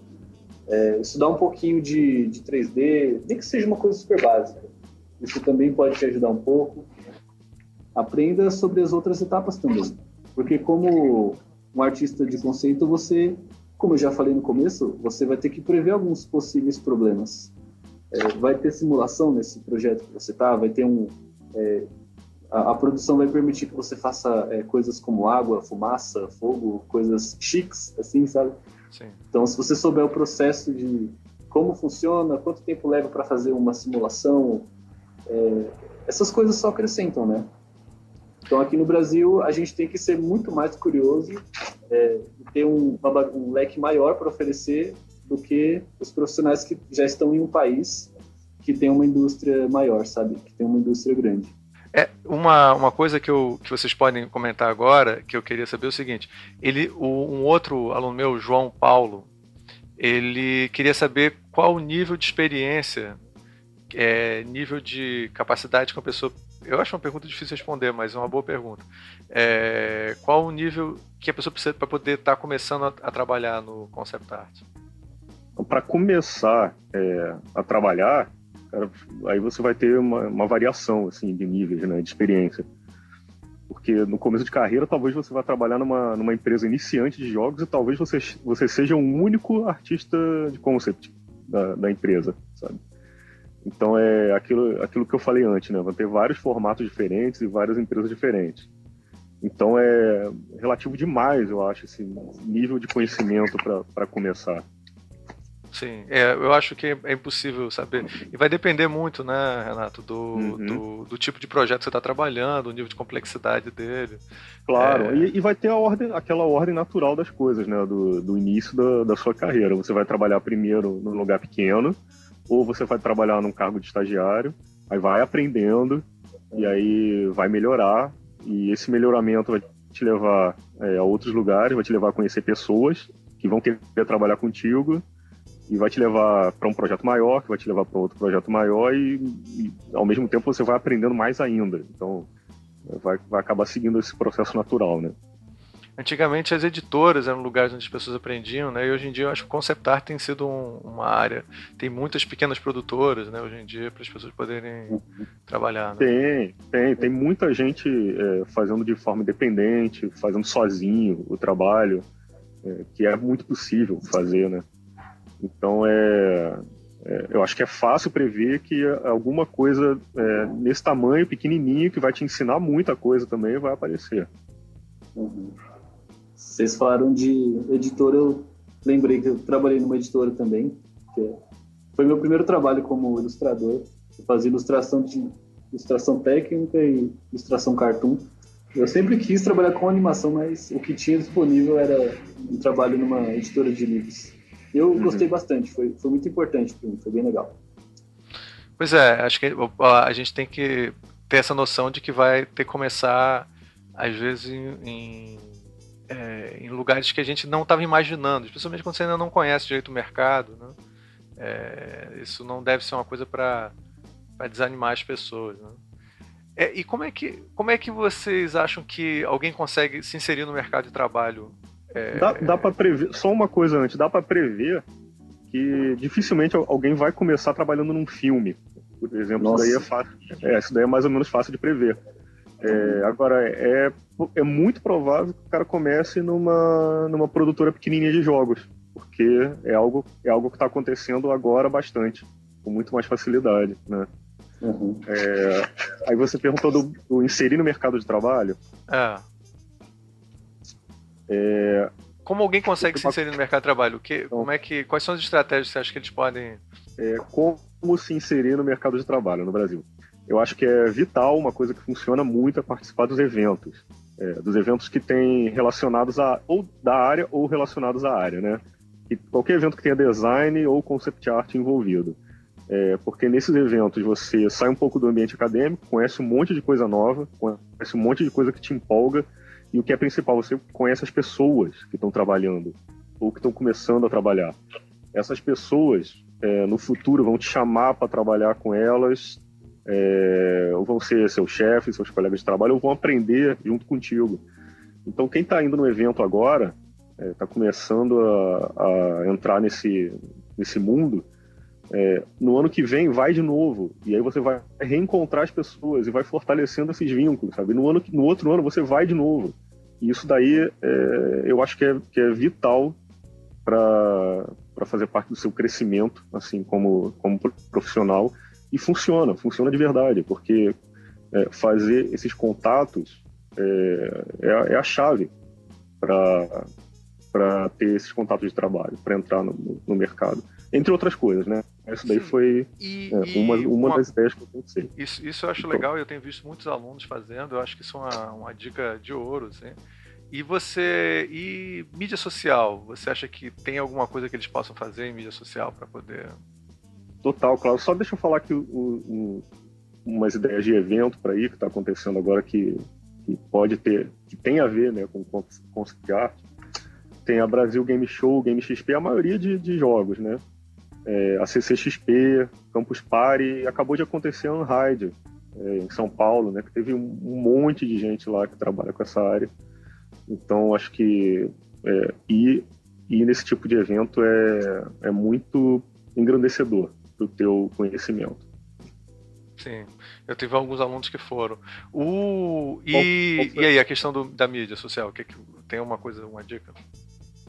É, estudar um pouquinho de, de 3D, nem que seja uma coisa super básica. Isso também pode te ajudar um pouco. Aprenda sobre as outras etapas também. Porque como um artista de conceito, você, como eu já falei no começo, você vai ter que prever alguns possíveis problemas. É, vai ter simulação nesse projeto que você está, vai ter um. É, a, a, produção vai permitir que você faça é, coisas como água, fumaça, fogo, coisas chiques, assim, sabe? Sim. Então, se você souber o processo de como funciona, quanto tempo leva para fazer uma simulação, é, essas coisas só acrescentam, né? Então, aqui no Brasil, a gente tem que ser muito mais curioso é, e ter um, uma, um leque maior para oferecer do que os profissionais que já estão em um país que tem uma indústria maior, sabe? Que tem uma indústria grande. É, uma, uma coisa que, eu, que vocês podem comentar agora, que eu queria saber é o seguinte: ele, o, um outro aluno meu, João Paulo, ele queria saber qual o nível de experiência, é, nível de capacidade que a pessoa eu acho uma pergunta difícil de responder, mas é uma boa pergunta. É, qual o nível que a pessoa precisa para poder estar tá começando a, a, trabalhar no concept art? Então, para começar é, a trabalhar, cara, aí você vai ter uma, uma, variação assim de níveis, né, de experiência. Porque no começo de carreira, talvez você vá trabalhar numa, numa empresa iniciante de jogos e talvez você, você seja o um único artista de concept da, da empresa, sabe? Então é aquilo, aquilo que eu falei antes, né? Vão ter vários formatos diferentes e várias empresas diferentes. Então é relativo demais, eu acho, esse nível de conhecimento para começar. Sim, é, eu acho que é impossível saber. E vai depender muito, né, Renato, do, uhum. do, do, tipo de projeto que você está trabalhando, o nível de complexidade dele. Claro, é... e, e, vai ter a ordem, aquela ordem natural das coisas, né, do, do início da, da sua carreira. Você vai trabalhar primeiro num lugar pequeno, ou você vai trabalhar num cargo de estagiário, aí vai aprendendo e aí vai melhorar e esse melhoramento vai te levar é, a outros lugares, vai te levar a conhecer pessoas que vão querer trabalhar contigo e vai te levar para um projeto maior, que vai te levar para outro projeto maior e, e, ao mesmo tempo você vai aprendendo mais ainda. Então vai, vai acabar seguindo esse processo natural, né? Antigamente as editoras eram lugares onde as pessoas aprendiam, né? E hoje em dia eu acho que o concept art tem sido um, uma área. Tem muitas pequenas produtoras, né? Hoje em dia para as pessoas poderem uhum. trabalhar. Né? Tem, tem, tem muita gente é, fazendo de forma independente, fazendo sozinho o trabalho, é, que é muito possível fazer, né? Então é, é, eu acho que é fácil prever que alguma coisa é, nesse tamanho pequenininho que vai te ensinar muita coisa também vai aparecer. Uhum. Vocês falaram de editora, eu lembrei que eu trabalhei numa editora também, foi meu primeiro trabalho como ilustrador. Eu fazia ilustração de ilustração técnica e ilustração cartoon. Eu sempre quis trabalhar com animação, mas o que tinha disponível era um trabalho numa editora de livros. Eu uhum. gostei bastante, foi, foi muito importante para mim, foi bem legal. Pois é, acho que a gente tem que ter essa noção de que vai ter que começar, às vezes, em, em é, em lugares que a gente não estava imaginando, especialmente quando você ainda não conhece direito o mercado. Né? É, isso não deve ser uma coisa para desanimar as pessoas. Né? É, e como é, que, como é que vocês acham que alguém consegue se inserir no mercado de trabalho? É, dá, dá para prever, só uma coisa antes, dá para prever que dificilmente alguém vai começar trabalhando num filme. Por exemplo, isso daí é fácil. É, isso daí é mais ou menos fácil de prever. É, agora, é, é muito provável que o cara comece numa, numa produtora pequenininha de jogos, porque é algo, é algo que está acontecendo agora bastante, com muito mais facilidade, né? Uhum. É, aí você perguntou do, do, inserir no mercado de trabalho. É. é como alguém consegue se inserir no mercado de trabalho? Que, então, como é que, quais são as estratégias que você acha que eles podem... É, como se inserir no mercado de trabalho no Brasil? eu acho que é vital, uma coisa que funciona muito é participar dos eventos. É, dos eventos que têm relacionados a ou da área ou relacionados à área, né? E qualquer evento que tenha design ou concept art envolvido. É, porque nesses eventos você sai um pouco do ambiente acadêmico, conhece um monte de coisa nova, conhece um monte de coisa que te empolga, e o que é principal, você conhece as pessoas que estão trabalhando ou que estão começando a trabalhar. Essas pessoas, é, no futuro, vão te chamar para trabalhar com elas é, ou vão ser seus chefes, seus colegas de trabalho, ou vão aprender junto contigo. Então, quem está indo no evento agora, está é, tá começando a, a, entrar nesse, nesse mundo, é, no ano que vem vai de novo. E aí você vai reencontrar as pessoas e vai fortalecendo esses vínculos, sabe? No, ano, no outro ano você vai de novo. E isso daí é, eu acho que é, que é vital para fazer parte do seu crescimento, assim, como, como profissional e funciona, funciona de verdade, porque é, fazer esses contatos é, é, é a chave para ter esses contatos de trabalho, para entrar no, no, mercado. Entre outras coisas, né? Isso daí foi e, é, uma, uma, uma, das ideias que eu pensei. Isso, isso eu acho então, legal, eu tenho visto muitos alunos fazendo, eu acho que isso é uma, uma dica de ouro, assim. E você. E mídia social? Você acha que tem alguma coisa que eles possam fazer em mídia social para poder Total, Claudio. Só deixa eu falar aqui o, o, umas ideias de evento para ir que está acontecendo agora que, que, pode ter, que tem a ver né, com concept art. Tem a Brasil Game Show, Game XP, a maioria de, de jogos, né? É, a CCXP, Campus Party, acabou de acontecer a Unride, é, em São Paulo, né? Que teve um, um, monte de gente lá que trabalha com essa área. Então, acho que é, ir, ir nesse tipo de evento é, é muito engrandecedor do teu conhecimento. Sim, eu tive alguns alunos que foram. O e, e aí a questão do, da mídia social, que, que tem uma coisa, uma dica?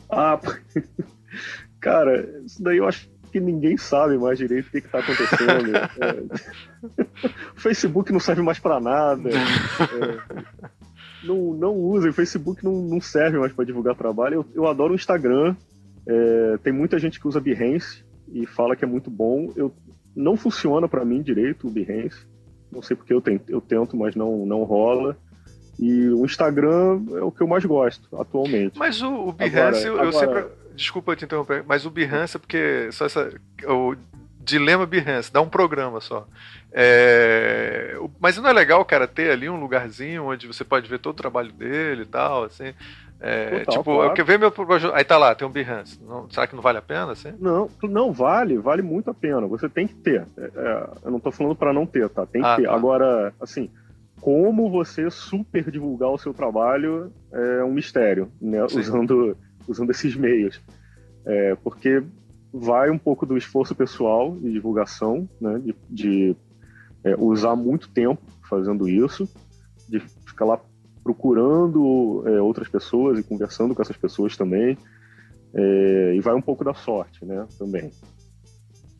Ah, (laughs) cara, isso daí eu acho que ninguém sabe mais direito o que está acontecendo. (laughs) é. (laughs) O Facebook não serve mais para nada. (laughs) É. Não, não usa, o Facebook não, não serve mais para divulgar trabalho. Eu, eu adoro o Instagram. É, tem muita gente que usa Behance e fala que é muito bom. Eu não funciona para mim direito o Behance. Não sei porque eu tento, eu tento, mas não não rola. E o Instagram é o que eu mais gosto atualmente. Mas o, o Behance, agora, eu, eu sempre. Desculpa te interromper, mas o Behance é porque. Só essa, o Dilema Behance, dá um programa só. É, mas não é legal, cara, ter ali um lugarzinho onde você pode ver todo o trabalho dele e tal, assim. É, Total, tipo, claro. eu quero ver meu Aí tá lá, tem um Behance. Não, será que não vale a pena? Assim? Não, não vale, vale muito a pena. Você tem que ter. É, é eu não tô falando para não ter, tá? Tem que ah, ter. Tá. Agora, assim, como você super divulgar o seu trabalho é um mistério, né? usando, usando esses meios. É, porque vai um pouco do esforço pessoal de divulgação, né? de, de é, usar muito tempo fazendo isso, de ficar lá procurando é, outras pessoas e conversando com essas pessoas também. É, e vai um pouco da sorte, né? Também.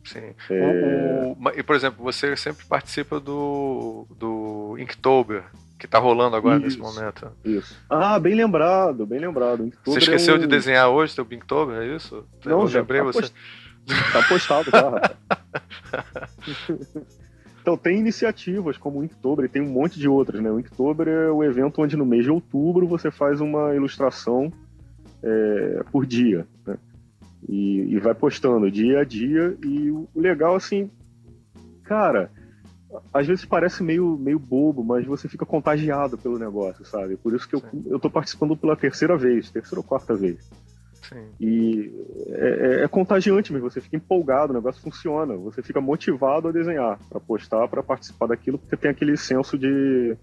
Sim. É... O, o, e, por exemplo, você sempre participa do, do Inktober, que está rolando agora isso, nesse momento. Isso. Ah, bem lembrado, bem lembrado. Você esqueceu é um... de desenhar hoje teu Inktober, é isso? Não, Eu já lembrei tá você. Post... Tá postado, tá? (laughs) Então, tem iniciativas como o Inktober e tem um monte de outras, né? O Inktober é o evento onde no mês de outubro você faz uma ilustração é, por dia, né? E, e, vai postando dia a dia. E o legal, assim, cara, às vezes parece meio, meio bobo, mas você fica contagiado pelo negócio, sabe? Por isso que eu, eu tô participando pela terceira vez, terceira ou quarta vez. Sim. E é, é, é, contagiante, mas você fica empolgado, o negócio funciona, você fica motivado a desenhar, para postar, para participar daquilo, porque tem aquele senso de,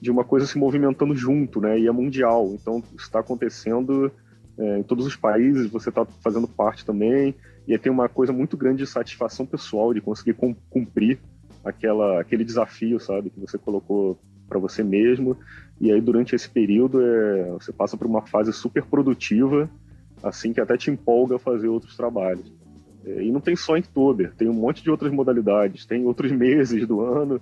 de uma coisa se movimentando junto, né? E é mundial, então está acontecendo é, em todos os países, você está fazendo parte também, e aí tem uma coisa muito grande de satisfação pessoal de conseguir cumprir aquela, aquele desafio, sabe, que você colocou para você mesmo. E aí durante esse período é, você passa por uma fase super produtiva, assim que até te empolga a fazer outros trabalhos. É, e não tem só Inktober, tem um monte de outras modalidades, tem outros (laughs) meses do ano,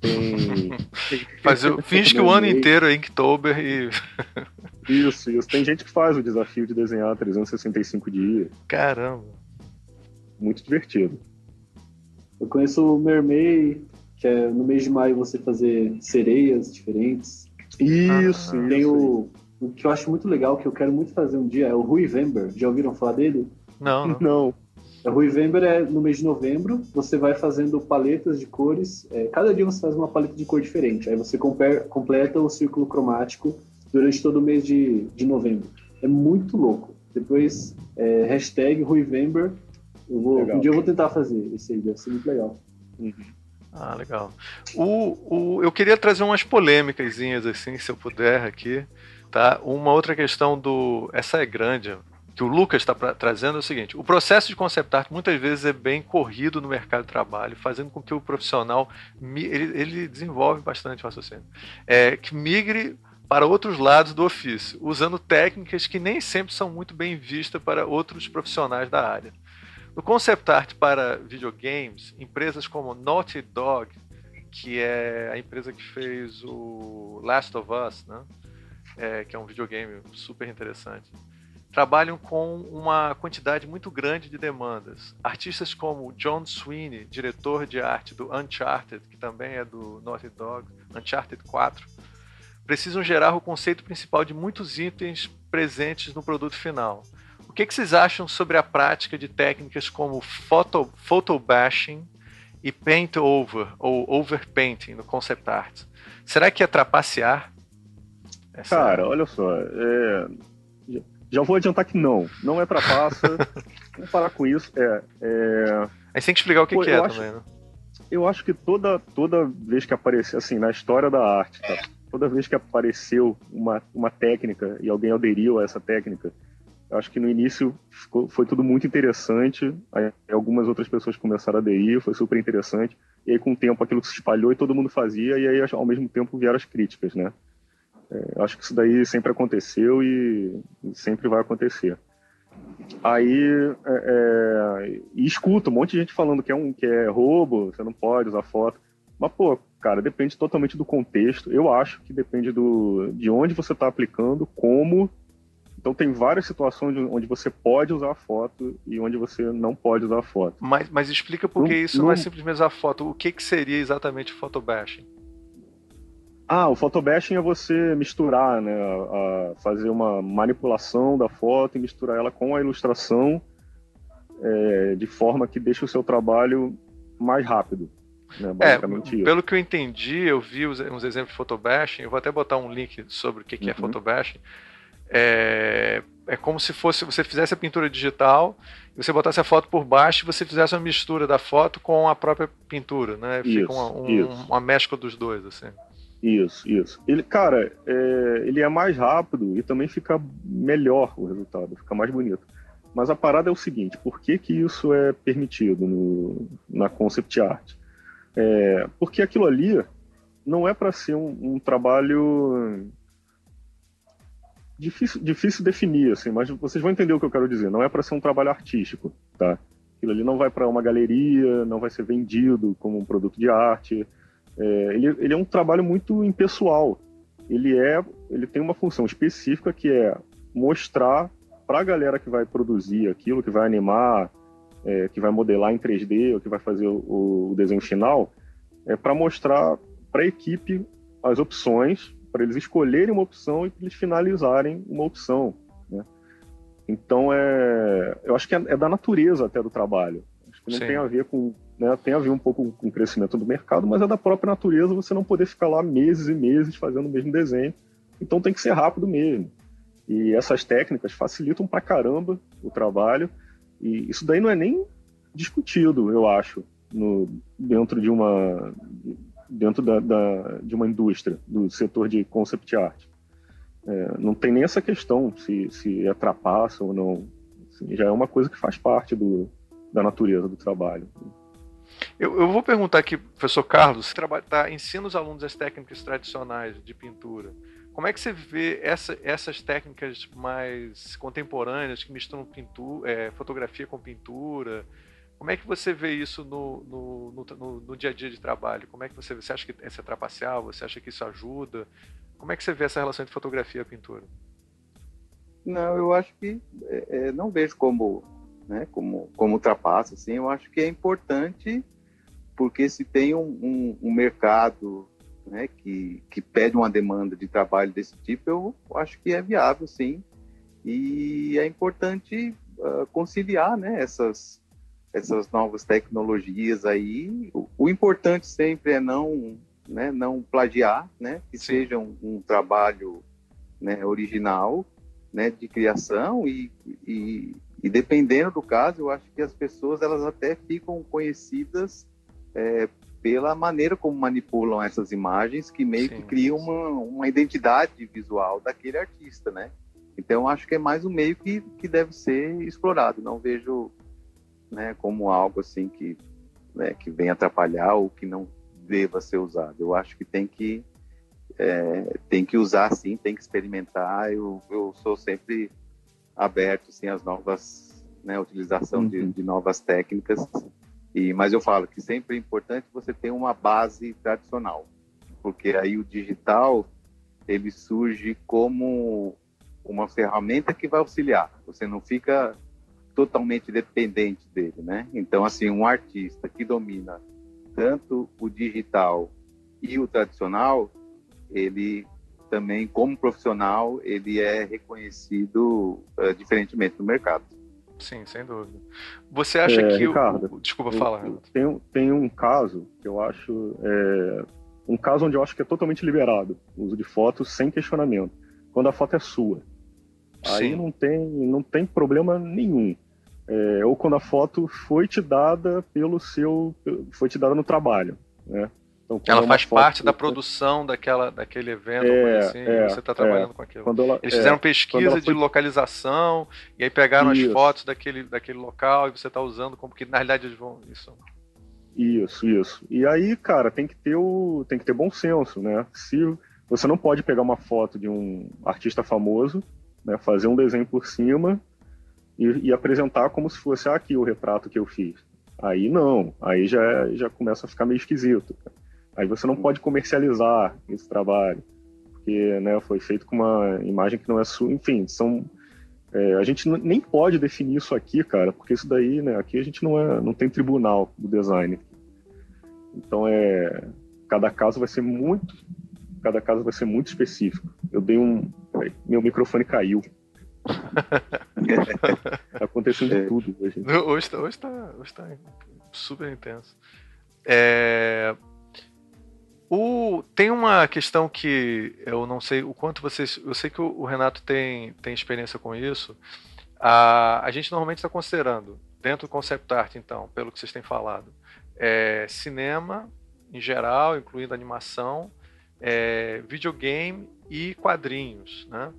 tem... (laughs) Mas eu finge que o ano inteiro é Inktober e (laughs) Isso, isso. Tem gente que faz o desafio de desenhar 365 dias. Caramba. Muito divertido. Eu conheço o Mermaid, que é no mês de maio você fazer sereias diferentes. Isso, ah, Tem isso. O, o que eu acho muito legal, que eu quero muito fazer um dia, é o Rui Vember. Já ouviram falar dele? Não, não. não. O Rui Vember é no mês de novembro, você vai fazendo paletas de cores. É, cada dia você faz uma paleta de cor diferente. Aí você completa o círculo cromático durante todo o mês de, de novembro. É muito louco. Depois, é, hashtag Ruivember. Eu vou, um dia eu vou tentar fazer esse aí, deve ser muito legal. Uhum. Ah, legal. O, o, eu queria trazer umas polêmicas, assim, se eu puder aqui. Tá? Uma outra questão do. Essa é grande, que o Lucas está trazendo é o seguinte: o processo de concept art muitas vezes é bem corrido no mercado de trabalho, fazendo com que o profissional ele, ele desenvolve bastante o raciocínio, é, que migre para outros lados do ofício, usando técnicas que nem sempre são muito bem vistas para outros profissionais da área. No concept art para videogames, empresas como Naughty Dog, que é a empresa que fez o Last of Us, né? É, que é um videogame super interessante, trabalham com uma quantidade muito grande de demandas. Artistas como John Sweeney, diretor de arte do Uncharted, que também é do Naughty Dog, Uncharted 4, precisam gerar o conceito principal de muitos itens presentes no produto final. O que, que vocês acham sobre a prática de técnicas como photo, photo bashing e paint over ou overpainting no concept art? Será que é trapacear? Essa... Cara, olha só, é... já vou adiantar que não, não é trapaça. (laughs) Vamos parar com isso. É, é... Aí tem que explicar o que, Pô, que é acho, também, né? Eu acho que toda, toda vez que aparecer, assim, na história da arte, tá? toda vez que apareceu uma, uma técnica e alguém aderiu a essa técnica, eu acho que no início ficou, foi tudo muito interessante, aí algumas outras pessoas começaram a aderir, foi super interessante, e aí com o tempo aquilo se espalhou e todo mundo fazia, e aí ao mesmo tempo vieram as críticas, né? É, acho que isso daí sempre aconteceu e, e sempre vai acontecer. Aí, é, é, e escuto um monte de gente falando que é, um, que é roubo, você não pode usar foto. Mas, pô, Cara, depende totalmente do contexto. Eu acho que depende do, de onde você está aplicando, como. Então tem várias situações onde você pode usar a foto e onde você não pode usar a foto. Mas, mas explica por que isso não, não é simplesmente usar a foto. O que, que seria exatamente photobashing? Ah, o photobashing é você misturar, né? A, a fazer uma manipulação da foto e misturar ela com a ilustração é, de forma que deixe o seu trabalho mais rápido. Né, é, pelo que eu entendi, eu vi uns exemplos de photobashing, eu vou até botar um link sobre o que, que é uhum. photobashing. É, é como se fosse você fizesse a pintura digital, você botasse a foto por baixo e você fizesse uma mistura da foto com a própria pintura, né? Fica isso, uma, um, isso. uma mescla dos dois, assim. Isso, isso. Ele, cara, é, ele é mais rápido e também fica melhor o resultado, fica mais bonito. Mas a parada é o seguinte: por que, que isso é permitido no, na concept art? É, porque aquilo ali não é para ser um, um, trabalho difícil, difícil definir, assim, mas vocês vão entender o que eu quero dizer. Não é para ser um trabalho artístico, tá? Aquilo ali não vai para uma galeria, não vai ser vendido como um produto de arte. É, ele, ele é um trabalho muito impessoal. Ele é, ele tem uma função específica que é mostrar para a galera que vai produzir aquilo, que vai animar, é, que vai modelar em 3D ou que vai fazer o, o desenho final, é para mostrar para a equipe as opções, para eles escolherem uma opção e para eles finalizarem uma opção. Né? Então é, eu acho que é, é, da natureza até do trabalho. Acho que não Sim. tem a ver com né, tem a ver um pouco com o crescimento do mercado, mas é da própria natureza você não poder ficar lá meses e meses fazendo o mesmo desenho. Então tem que ser rápido mesmo. E essas técnicas facilitam pra caramba o trabalho. E isso daí não é nem discutido, eu acho, no, dentro de uma dentro da, da, de uma indústria do setor de concept art. É, não tem nem essa questão se, se é trapaça ou não. Assim, já é uma coisa que faz parte do, da natureza do trabalho. Eu, eu vou perguntar aqui, professor Carlos, você trabalha, tá, ensina os alunos as técnicas tradicionais de pintura. Como é que você vê essa, essas técnicas mais contemporâneas que misturam pintura, é, fotografia com pintura? Como é que você vê isso no, no, no, no, dia a dia de trabalho? Como é que você? Você acha que é trapacear? Você acha que isso ajuda? Como é que você vê essa relação entre fotografia e pintura? Não, eu acho que é, é, não vejo como né, como, como ultrapassa, assim, eu acho que é importante porque se tem um, um, um mercado né, que, que pede uma demanda de trabalho desse tipo, eu acho que é viável, sim, e é importante uh, conciliar né, essas, essas novas tecnologias aí. O, o, importante sempre é não, né, não plagiar, né, que sim. seja um, um trabalho né, original, né, de criação e, e, e dependendo do caso, eu acho que as pessoas elas até ficam conhecidas é, pela maneira como manipulam essas imagens, que meio Sim. que criam uma, uma identidade visual daquele artista, né? Então, acho que é mais um meio que, que deve ser explorado. Não vejo né, como algo assim que, né, que vem atrapalhar ou que não deva ser usado. Eu acho que tem que é, tem que usar sim, tem que experimentar. Eu, eu sou sempre aberto assim às novas né, utilização uhum. de, de, novas técnicas e mas eu falo que sempre é importante você ter uma base tradicional porque aí o digital ele surge como uma ferramenta que vai auxiliar você não fica totalmente dependente dele né então assim um artista que domina tanto o digital e o tradicional ele também, como profissional, ele é reconhecido uh, diferentemente no mercado. Sim, sem dúvida. Você acha é, que. Ricardo, o... Desculpa falar. Tem, tem um caso que eu acho. É, um caso onde eu acho que é totalmente liberado o uso de fotos sem questionamento. Quando a foto é sua. Aí Sim. não tem, não tem problema nenhum. É, ou quando a foto foi te dada pelo seu. foi te dada no trabalho. Né? Então, ela faz parte da produção daquela, daquele evento, é, assim, é, você está trabalhando é. com aquilo. Ela, Eles fizeram é, pesquisa foi... de localização e aí pegaram isso. as fotos daquele, daquele local e você está usando como que na realidade eles vão isso. Isso, isso. E aí, cara, tem que ter o tem que ter bom senso, né? Se você não pode pegar uma foto de um artista famoso, né, fazer um desenho por cima e, e apresentar como se fosse ah, aqui o retrato que eu fiz. Aí não, aí já, já começa a ficar meio esquisito. Aí você não pode comercializar esse trabalho, porque né, foi feito com uma imagem que não é sua. Enfim, são. É, a gente nem pode definir isso aqui, cara, porque isso daí, né, aqui a gente não, é, não tem tribunal do design. Então é. Cada caso vai ser muito. Cada caso vai ser muito específico. Eu dei um. Meu microfone caiu. Tá acontecendo de tudo hoje. Hoje está hoje tá, hoje tá super intenso. É, o, tem uma questão que eu não sei o quanto vocês. Eu sei que o, o Renato tem, tem experiência com isso. A, a gente normalmente está considerando, dentro do concept art, então, pelo que vocês têm falado, é, cinema em geral, incluindo animação, é, videogame e quadrinhos, né?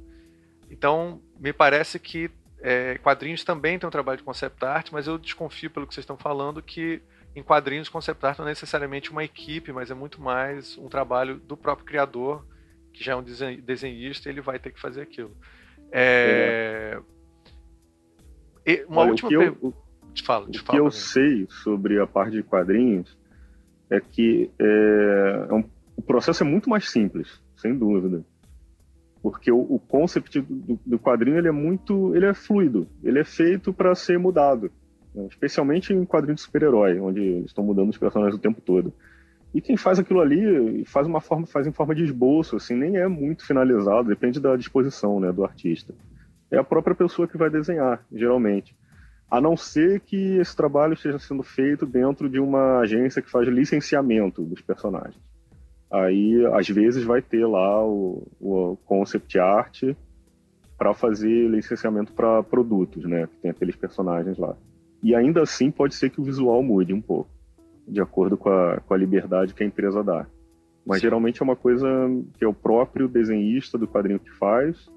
Então, me parece que é, quadrinhos também tem um trabalho de concept art, mas eu desconfio pelo que vocês estão falando que em quadrinhos concept art não é necessariamente uma equipe, mas é muito mais um trabalho do próprio criador, que já é um desenhista, e ele vai ter que fazer aquilo. É... Uma Olha, última pergunta. Te falo, te o que eu sei sobre a parte de quadrinhos é que é, é um, o processo é muito mais simples, sem dúvida. Porque o, o concept do, do, quadrinho ele é muito, ele é fluido, ele é feito para ser mudado, né? especialmente em quadrinhos de super-herói, onde eles estão mudando os personagens o tempo todo. E quem faz aquilo ali faz uma forma, faz em forma de esboço, assim, nem é muito finalizado, depende da disposição, né, do artista. É a própria pessoa que vai desenhar, geralmente a não ser que esse trabalho esteja sendo feito dentro de uma agência que faz licenciamento dos personagens. Aí, às vezes, vai ter lá o, o concept art para fazer licenciamento para produtos, né? Que tem aqueles personagens lá. E ainda assim, pode ser que o visual mude um pouco, de acordo com a, com a liberdade que a empresa dá. Mas Sim. geralmente é uma coisa que é o próprio desenhista do quadrinho que faz,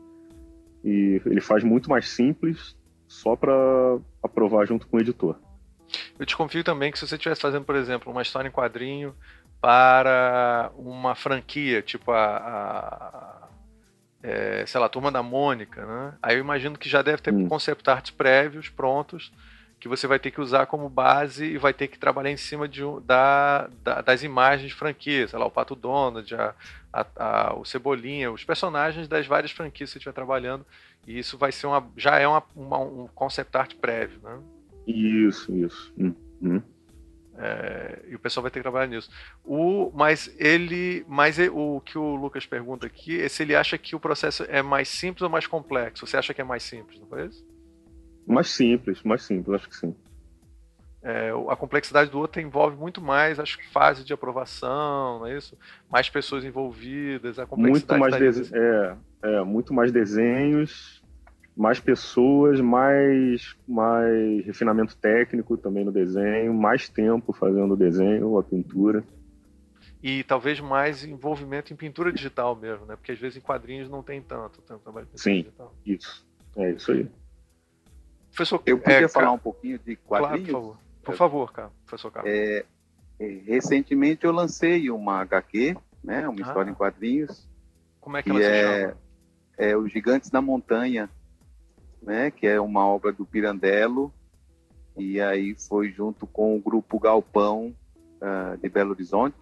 e ele faz muito mais simples só para aprovar junto com o editor. Eu desconfio também que se você estivesse fazendo, por exemplo, uma história em quadrinho para uma franquia, tipo a, a é, sei lá, Turma da Mônica, né? Aí eu imagino que já deve ter hum. concept arts prévios, prontos, que você vai ter que usar como base e vai ter que trabalhar em cima de, da, da, das imagens de franquia, sei lá, o Pato Donald, a, a, a, o Cebolinha, os personagens das várias franquias que você estiver trabalhando e isso vai ser uma, já é uma, uma um concept art prévio, né? Isso, isso. Uhum. É, e o pessoal vai ter que trabalhar nisso. O, mas ele, mas o que o Lucas pergunta aqui é se ele acha que o processo é mais simples ou mais complexo. Você acha que é mais simples, não foi isso? Mais simples, mais simples, acho que sim. É, a complexidade do outro envolve muito mais, acho que fase de aprovação, não é isso? Mais pessoas envolvidas, a complexidade muito mais é, é, muito mais desenhos, mais pessoas, mais, mais refinamento técnico também no desenho, mais tempo fazendo o desenho, a pintura. E talvez mais envolvimento em pintura digital mesmo, né? Porque às vezes em quadrinhos não tem tanto, tanto trabalho de Sim, digital. isso. É isso aí. Professor, eu podia é, falar um pouquinho de quadrinhos? Claro, por favor. Por favor, cara, professor Carlos. É, é, recentemente eu lancei uma HQ, né, uma ah. história em quadrinhos. Como é que, que ela se é, chama? É Os Gigantes da Montanha, né, que é uma obra do Pirandello, e aí foi junto com o grupo Galpão uh, de Belo Horizonte.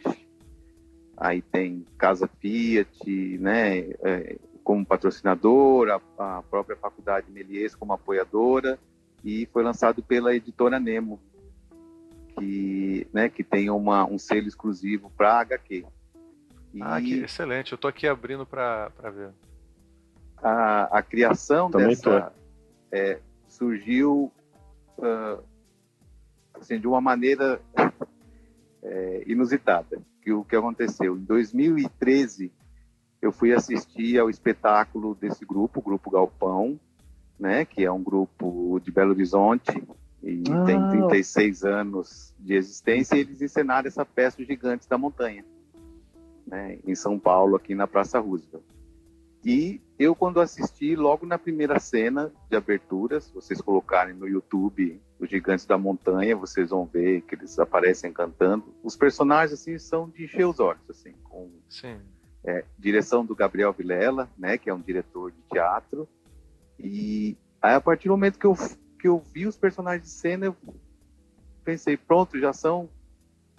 Aí tem Casa Fiat, né, é, como patrocinadora, a, própria Faculdade Melies como apoiadora, e foi lançado pela editora Nemo, que, né, que tem uma, um selo exclusivo para HQ. E ah, que excelente. Eu estou aqui abrindo para ver. A, a criação Também dessa é, surgiu uh, assim, de uma maneira é, inusitada. Que o que aconteceu? Em 2013, eu fui assistir ao espetáculo desse grupo, o Grupo Galpão, né, que é um grupo de Belo Horizonte, e ah. tem 36 anos de existência, e eles encenaram essa peça Os Gigantes da Montanha, né, em São Paulo, aqui na Praça Roosevelt. E eu, quando assisti, logo na primeira cena de abertura, se vocês colocarem no YouTube Os Gigantes da Montanha, vocês vão ver que eles aparecem cantando. Os personagens, assim, são de encher os olhos, assim, com é, direção do Gabriel Vilela, né, que é um diretor de teatro. E aí, a partir do momento que eu que eu vi os personagens de cena, eu pensei, pronto, já são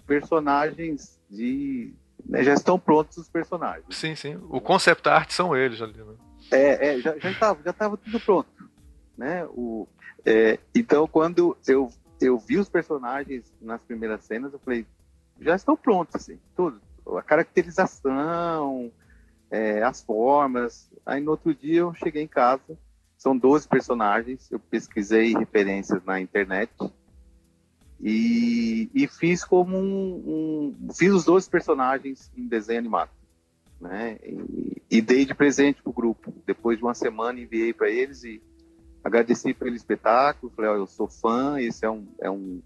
personagens de. Né, já estão prontos os personagens. Sim, sim. O concept art são eles ali, né? É, é já estava já tava tudo pronto. Né? O, é, então, quando eu, eu vi os personagens nas primeiras cenas, eu falei, já estão prontos, assim, tudo. A caracterização, é, as formas. Aí no outro dia eu cheguei em casa, são 12 personagens, eu pesquisei referências na internet e, e fiz como um, um, Fiz os 12 personagens em desenho animado. Né? E, e dei de presente pro grupo. Depois de uma semana enviei para eles e agradeci pelo espetáculo. Falei, oh, eu sou fã, esse é um, é um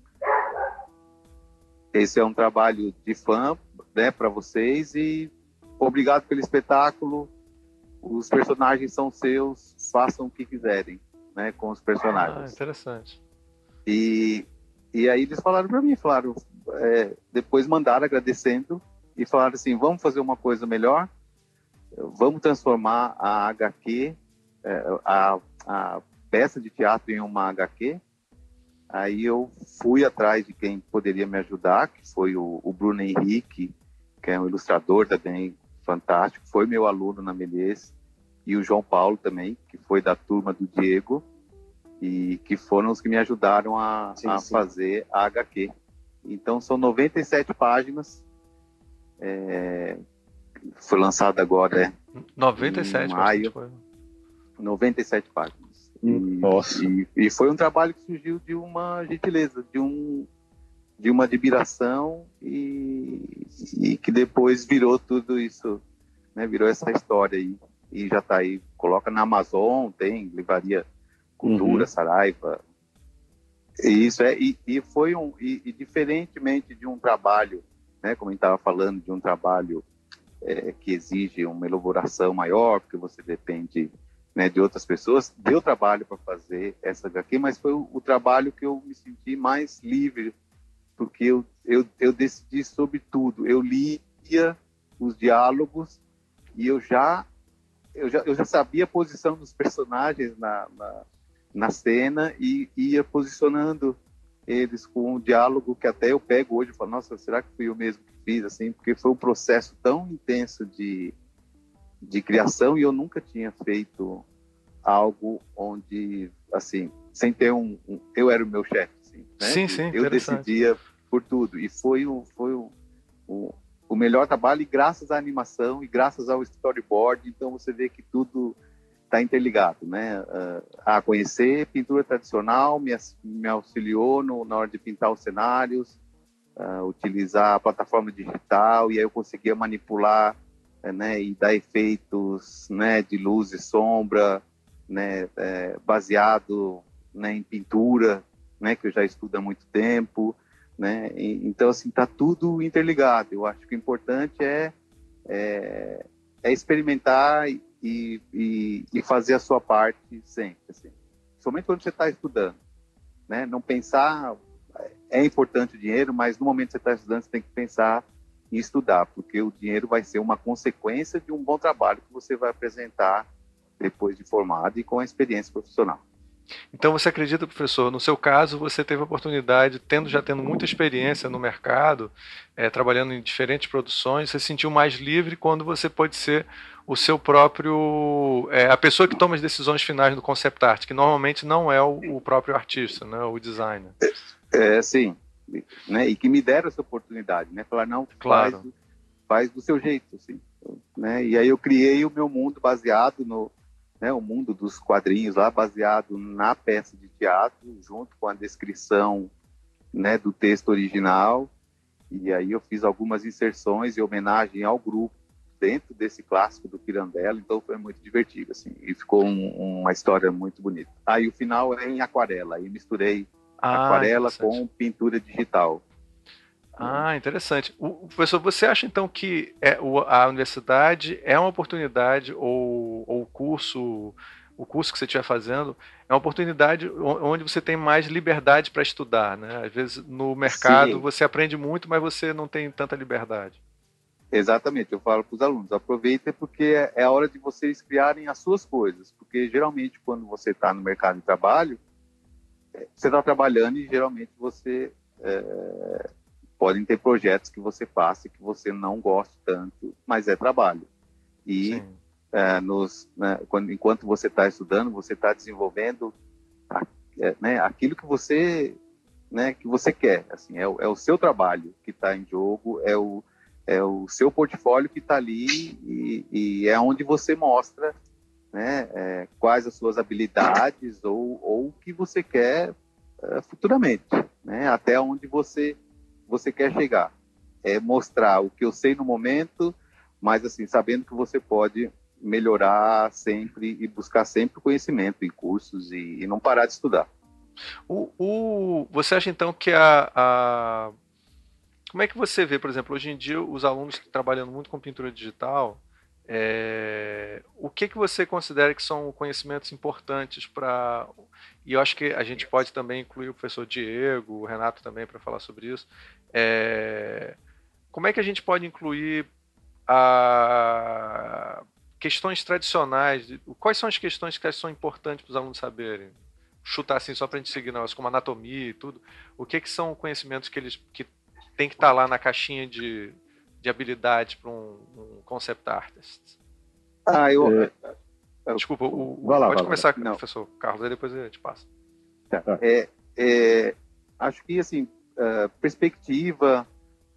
esse é um trabalho de fã, né, para vocês e obrigado pelo espetáculo, os personagens são seus, façam o que quiserem, né, com os personagens. Ah, interessante. E, e aí eles falaram para mim, falaram, é, depois mandaram agradecendo e falaram assim, vamos fazer uma coisa melhor, vamos transformar a HQ, é, a, a peça de teatro em uma HQ. Aí eu fui atrás de quem poderia me ajudar, que foi o, o Bruno Henrique, que é um ilustrador também fantástico, foi meu aluno na Menezes, e o João Paulo também, que foi da turma do Diego, e que foram os que me ajudaram a, sim, a sim. fazer a HQ. Então são 97 páginas, é, foi lançado agora é, 97 em maio, 97 páginas. E, Nossa. E, e, foi um trabalho que surgiu de uma gentileza, de um de uma admiração e, e que depois virou tudo isso, né? Virou essa história aí e já está aí. Coloca na Amazon, tem livraria Cultura, uhum. Saraiva. E isso é e, e foi um e, e, diferentemente de um trabalho, né? Como a gente estava falando de um trabalho é, que exige uma elaboração maior, porque você depende né, de outras pessoas. Deu trabalho para fazer essa HQ, mas foi o, o, trabalho que eu me senti mais livre, porque eu, eu, eu decidi sobre tudo. Eu lia os diálogos e eu já eu já, eu já sabia a posição dos personagens na, na, na cena e ia posicionando eles com um diálogo que até eu pego hoje e falo, nossa, será que fui eu mesmo que fiz, assim, porque foi um processo tão intenso de, de criação e eu nunca tinha feito algo onde, assim, sem ter um, um eu era o meu chefe, assim, né? Sim, sim, Eu decidia por tudo. E foi o, foi o, o, o melhor trabalho e graças à animação e graças ao storyboard, então você vê que tudo está interligado, né? Uh, a conhecer pintura tradicional me, me auxiliou no, na hora de pintar os cenários, uh, utilizar a plataforma digital e aí eu conseguia manipular, uh, né? E dar efeitos, né? De luz e sombra, né? É, baseado né, em pintura, né? Que eu já estudo há muito tempo, né? E, então assim está tudo interligado. Eu acho que o importante é, é, é experimentar e, e fazer a sua parte sempre, assim. Somente quando você está estudando, né? Não pensar é importante o dinheiro, mas no momento que você está estudando, você tem que pensar em estudar, porque o dinheiro vai ser uma consequência de um bom trabalho que você vai apresentar depois de formado e com a experiência profissional. Então você acredita, professor, no seu caso você teve a oportunidade, tendo já tendo muita experiência no mercado, é, trabalhando em diferentes produções, você se sentiu mais livre quando você pode ser o seu próprio, é, a pessoa que toma as decisões finais do concept art, que normalmente não é o, o próprio artista, né, o designer. É, é, sim, né, e que me deram essa oportunidade, né, falar não, claro. faz, faz do seu jeito, assim, né, e aí eu criei o meu mundo baseado no né, o mundo dos quadrinhos lá, baseado na peça de teatro, junto com a descrição né, do texto original. E aí eu fiz algumas inserções em homenagem ao grupo dentro desse clássico do Pirandello, então foi muito divertido, assim, e ficou um, uma história muito bonita. Aí o final é em aquarela, aí misturei ah, aquarela com pintura digital. Ah, interessante. O, professor, você acha então que é, a universidade é uma oportunidade ou, ou o curso o curso que você estiver fazendo é uma oportunidade onde você tem mais liberdade para estudar, né? Às vezes no mercado Sim. você aprende muito, mas você não tem tanta liberdade. Exatamente, eu falo para os alunos, aproveitem porque é, é a hora de vocês criarem as suas coisas, porque geralmente quando você está no mercado de trabalho, é, você está trabalhando e geralmente você é, podem ter projetos que você faça que você não gosta tanto, mas é trabalho. E é, nos, né, quando, enquanto você está estudando, você está desenvolvendo a, é, né, aquilo que você, né, que você quer. Assim, é, é o seu trabalho que está em jogo, é o, é o seu portfólio que está ali e, e, é onde você mostra né, é, quais as suas habilidades ou, ou o que você quer é, futuramente, né, até onde você você quer chegar. É mostrar o que eu sei no momento, mas assim, sabendo que você pode melhorar sempre e buscar sempre conhecimento em cursos e, e não parar de estudar. O, o, você acha então que a, a, como é que você vê, por exemplo, hoje em dia os alunos trabalhando muito com pintura digital, é, o que, que você considera que são conhecimentos importantes para. E eu acho que a gente pode também incluir o professor Diego, o Renato também, para falar sobre isso. É, como é que a gente pode incluir a, questões tradicionais? Quais são as questões que são importantes para os alunos saberem? Chutar assim só para a gente seguir como anatomia e tudo. O que, que são conhecimentos que eles que tem que estar tá lá na caixinha de, de habilidades para um, um, concept artist? Ah, eu. É... Desculpa, o, lá, pode começar, lá. professor Carlos, aí depois a gente passa. Tá. É, é, acho que assim, uh, perspectiva,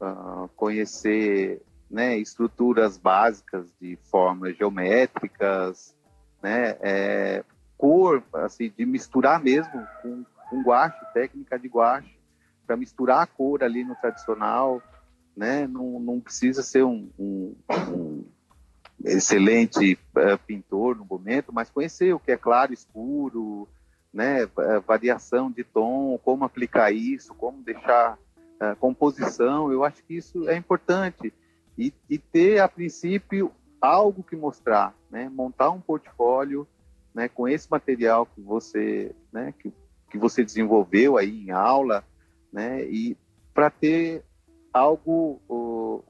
uh, conhecer né, estruturas básicas de formas geométricas, né, é, cor, assim, de misturar mesmo com, com guache, técnica de guache, para misturar a cor ali no tradicional, né? Não, não precisa ser um, um, um excelente uh, pintor no momento, mas conhecer o que é claro, escuro, né? Uh, variação de tom, como aplicar isso, como deixar uh, composição. Eu acho que isso é importante e, e ter a princípio algo que mostrar, né? Montar um portfólio, né? Com esse material que você, né? Que, que você desenvolveu aí em aula né? E para ter algo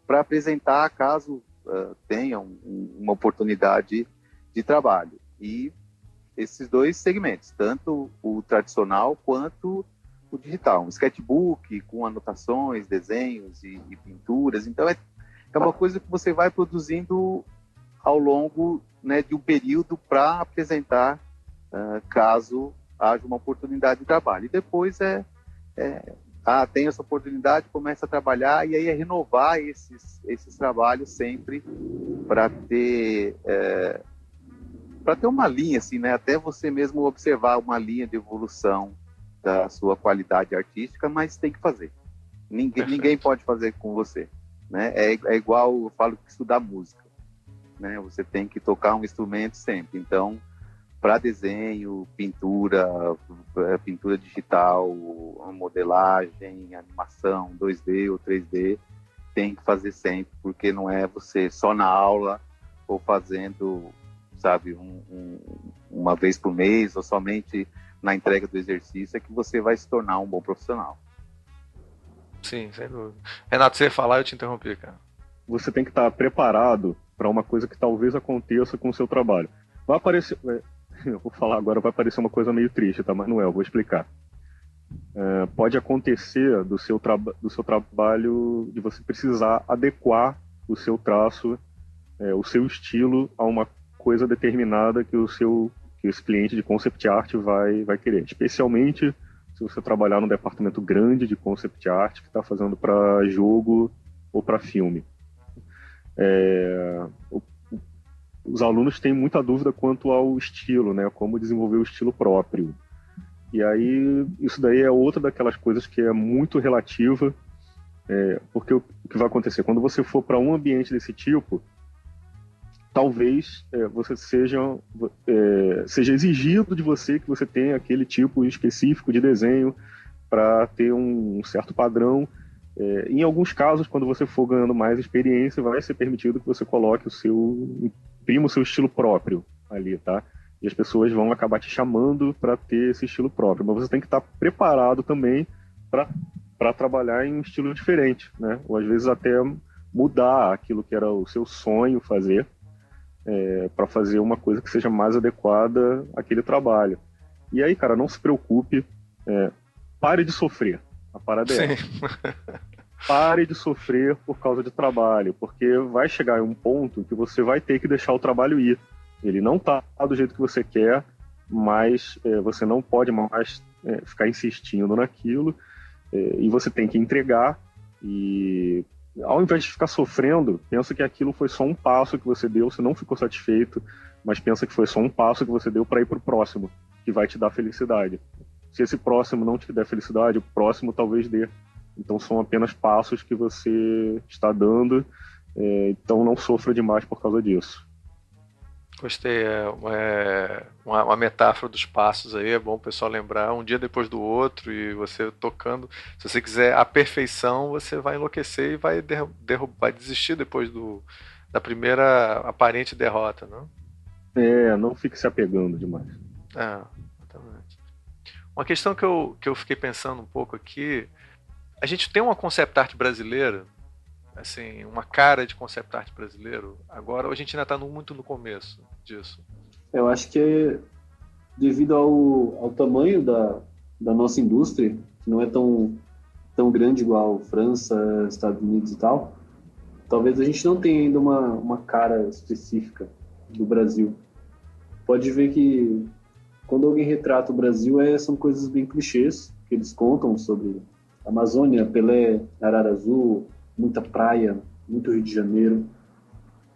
para apresentar caso uh, tenha um, uma oportunidade de trabalho. E esses dois segmentos, tanto o tradicional quanto o digital, um sketchbook com anotações, desenhos e, e pinturas. Então é, é uma coisa que você vai produzindo ao longo né, de um período para apresentar uh, caso haja uma oportunidade de trabalho. E depois é, é ah, tem essa oportunidade, começa a trabalhar e aí é renovar esses, esses trabalhos sempre para ter é, para ter uma linha assim, né? Até você mesmo observar uma linha de evolução da sua qualidade artística, mas tem que fazer. Ninguém, ninguém pode fazer com você, né? É, é igual eu falo que estudar música, né? Você tem que tocar um instrumento sempre. Então para desenho, pintura, é, pintura digital, modelagem, animação, 2D ou 3D, tem que fazer sempre, porque não é você só na aula ou fazendo, sabe, um, um, uma vez por mês ou somente na entrega do exercício é que você vai se tornar um bom profissional. Sim, sem dúvida. Renato, você ia falar, eu te interrompi, cara. Você tem que estar preparado para uma coisa que talvez aconteça com o seu trabalho. Vai aparecer, é, (laughs) eu vou falar agora, vai parecer uma coisa meio triste, tá? Não é, vou explicar. É, pode acontecer do seu, do seu trabalho de você precisar adequar o seu traço, é, o seu estilo a uma coisa determinada que o seu que esse cliente de concept art vai, vai querer. Especialmente se você trabalhar num departamento grande de concept art que está fazendo para jogo ou para filme. É, os alunos têm muita dúvida quanto ao estilo, né? Como desenvolver o estilo próprio. E aí, isso daí é outra daquelas coisas que é muito relativa, é, porque o, que vai acontecer? Quando você for para um ambiente desse tipo, talvez é, você seja, é, seja exigido de você que você tenha aquele tipo específico de desenho para ter um certo padrão. É, em alguns casos, quando você for ganhando mais experiência, vai ser permitido que você coloque o seu imprima o seu estilo próprio ali, tá? E as pessoas vão acabar te chamando para ter esse estilo próprio, mas você tem que estar tá preparado também para trabalhar em um estilo diferente, né? Ou às vezes até mudar aquilo que era o seu sonho fazer é, para fazer uma coisa que seja mais adequada àquele trabalho. E aí, cara, não se preocupe, é, pare de sofrer. A parada é. (laughs) pare de sofrer por causa de trabalho, porque vai chegar um ponto que você vai ter que deixar o trabalho ir. Ele não está do jeito que você quer, mas é, você não pode mais é, ficar insistindo naquilo é, e você tem que entregar e ao invés de ficar sofrendo, pensa que aquilo foi só um passo que você deu, você não ficou satisfeito, mas pensa que foi só um passo que você deu para ir para o próximo, que vai te dar felicidade. Se esse próximo não te der felicidade, o próximo talvez dê. Então são apenas passos que você está dando, é, então não sofra demais por causa disso. Gostei, é, é uma, uma, metáfora dos passos aí, é bom o pessoal lembrar, um dia depois do outro, e você tocando. Se você quiser a perfeição, você vai enlouquecer e vai, derrubar, vai desistir depois do, da primeira aparente derrota, não? É, não fique se apegando demais. É, exatamente. Uma questão que eu, que eu fiquei pensando um pouco aqui, a gente tem uma concept art brasileira assim, uma cara de concept art brasileiro, agora a gente ainda está muito no começo disso. Eu acho que devido ao, ao tamanho da, da nossa indústria, que não é tão, tão grande igual França, Estados Unidos e tal, talvez a gente não tenha ainda uma, uma cara específica do Brasil. Pode ver que quando alguém retrata o Brasil, é, são coisas bem clichês que eles contam sobre Amazônia, Pelé, Arara Azul, muita praia, muito Rio de Janeiro.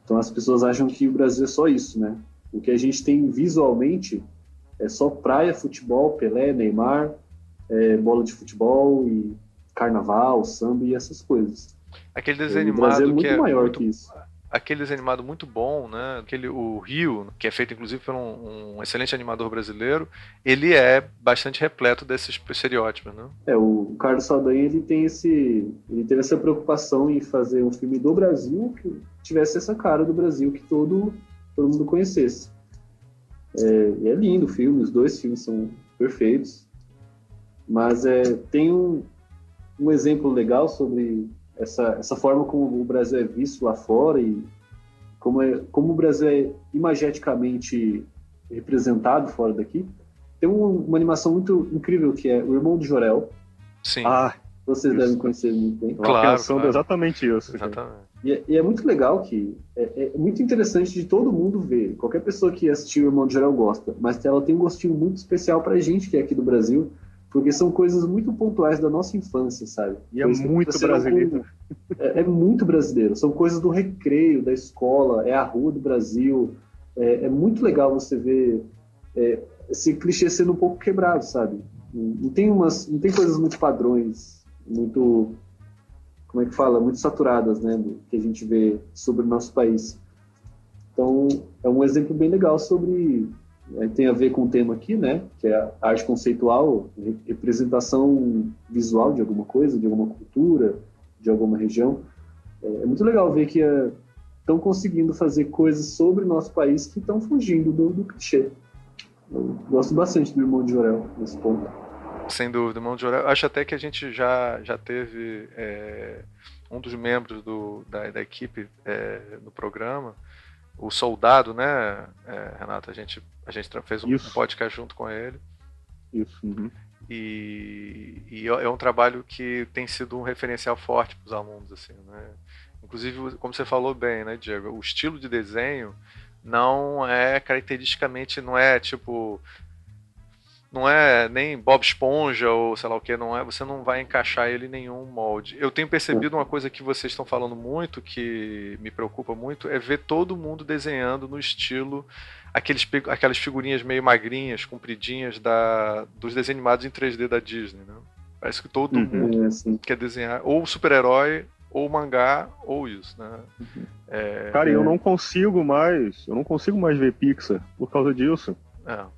Então as pessoas acham que o Brasil é só isso, né? O que a gente tem visualmente é só praia, futebol, Pelé, Neymar, é, bola de futebol e carnaval, samba e essas coisas. Aquele desenho animado é muito que é maior muito, que isso aquele desenho muito bom, né? Aquele, o Rio, que é feito inclusive por um, um, excelente animador brasileiro, ele é bastante repleto desses estereótipos, né? É, o Carlos Saldanha, ele tem esse, ele teve essa preocupação em fazer um filme do Brasil que tivesse essa cara do Brasil que todo todo mundo conhecesse. É, é lindo o filme, os dois filmes são perfeitos, mas é, tem um, um exemplo legal sobre essa, essa forma como o Brasil é visto lá fora e como, é, como o Brasil é imageticamente representado fora daqui. Tem um, uma animação muito incrível que é O Irmão de Jorel. Sim. Ah, vocês isso. devem conhecer muito bem. Claro, claro. exatamente isso. Exatamente. E é, e é, muito legal que é, é, muito interessante de todo mundo ver. Qualquer pessoa que assistiu O Irmão de Jorel gosta, mas ela tem um gostinho muito especial pra gente que é aqui do Brasil, porque são coisas muito pontuais da nossa infância, sabe? E é muito brasileiro. É, é, muito brasileiro. São coisas do recreio, da escola, é a rua do Brasil. É, é muito legal você ver é, esse clichê sendo um pouco quebrado, sabe? Não tem, umas, não tem coisas muito padrões, muito. Como é que fala? Muito saturadas, né? Que a gente vê sobre o nosso país. Então, é um exemplo bem legal sobre tem a ver com o tema aqui, né? Que é a arte conceitual, representação visual de alguma coisa, de alguma cultura, de alguma região. É, é muito legal ver que estão é, conseguindo fazer coisas sobre o nosso país que estão fugindo do, do clichê. Eu gosto bastante do Irmão de Jorel nesse ponto. Sem dúvida, Irmão de Jorel. Acho até que a gente já, já teve é, um dos membros do, da, da equipe é, no programa, o Soldado, né, é, Renato? A gente, a gente fez um, um podcast junto com ele. Isso. Uhum. E, e, é um trabalho que tem sido um referencial forte para os alunos, assim, né? Inclusive, como você falou bem, né, Diego? O estilo de desenho não é caracteristicamente, não é tipo não é nem Bob Esponja ou sei lá o que, não é, você não vai encaixar ele em nenhum molde. Eu tenho percebido uma coisa que vocês estão falando muito, que me preocupa muito, é ver todo mundo desenhando no estilo aqueles, aquelas figurinhas meio magrinhas, compridinhas da, dos desenhos animados em 3D da Disney, né? Parece que todo uhum, mundo é quer desenhar ou super-herói, ou mangá, ou isso, né? Uhum. É, Cara, eu não consigo mais, eu não consigo mais ver Pixar por causa disso. É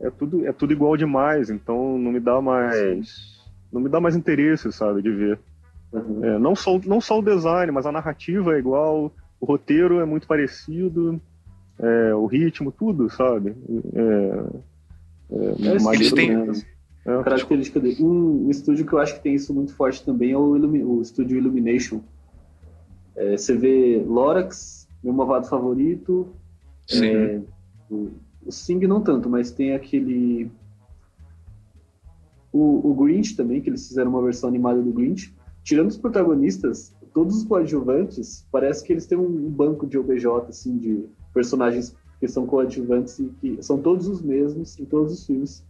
é, tudo, é tudo igual demais, então não me dá mais. Não me dá mais interesse, sabe, de ver. Uhum. É, não, só, não só o design, mas a narrativa é igual, o roteiro é muito parecido, é, o ritmo, tudo, sabe? É, é, é eles têm... É. Característica dele. Um, um, estúdio que eu acho que tem isso muito forte também é o, Illumi o estúdio Illumination. É, você vê Lorax, meu malvado favorito. Sim. É, o, o Sing não tanto, mas tem aquele. O, o Grinch também, que eles fizeram uma versão animada do Grinch. Tirando os protagonistas, todos os coadjuvantes, parece que eles têm um banco de OBJ, assim, de personagens que são coadjuvantes e que são todos os mesmos em todos os filmes.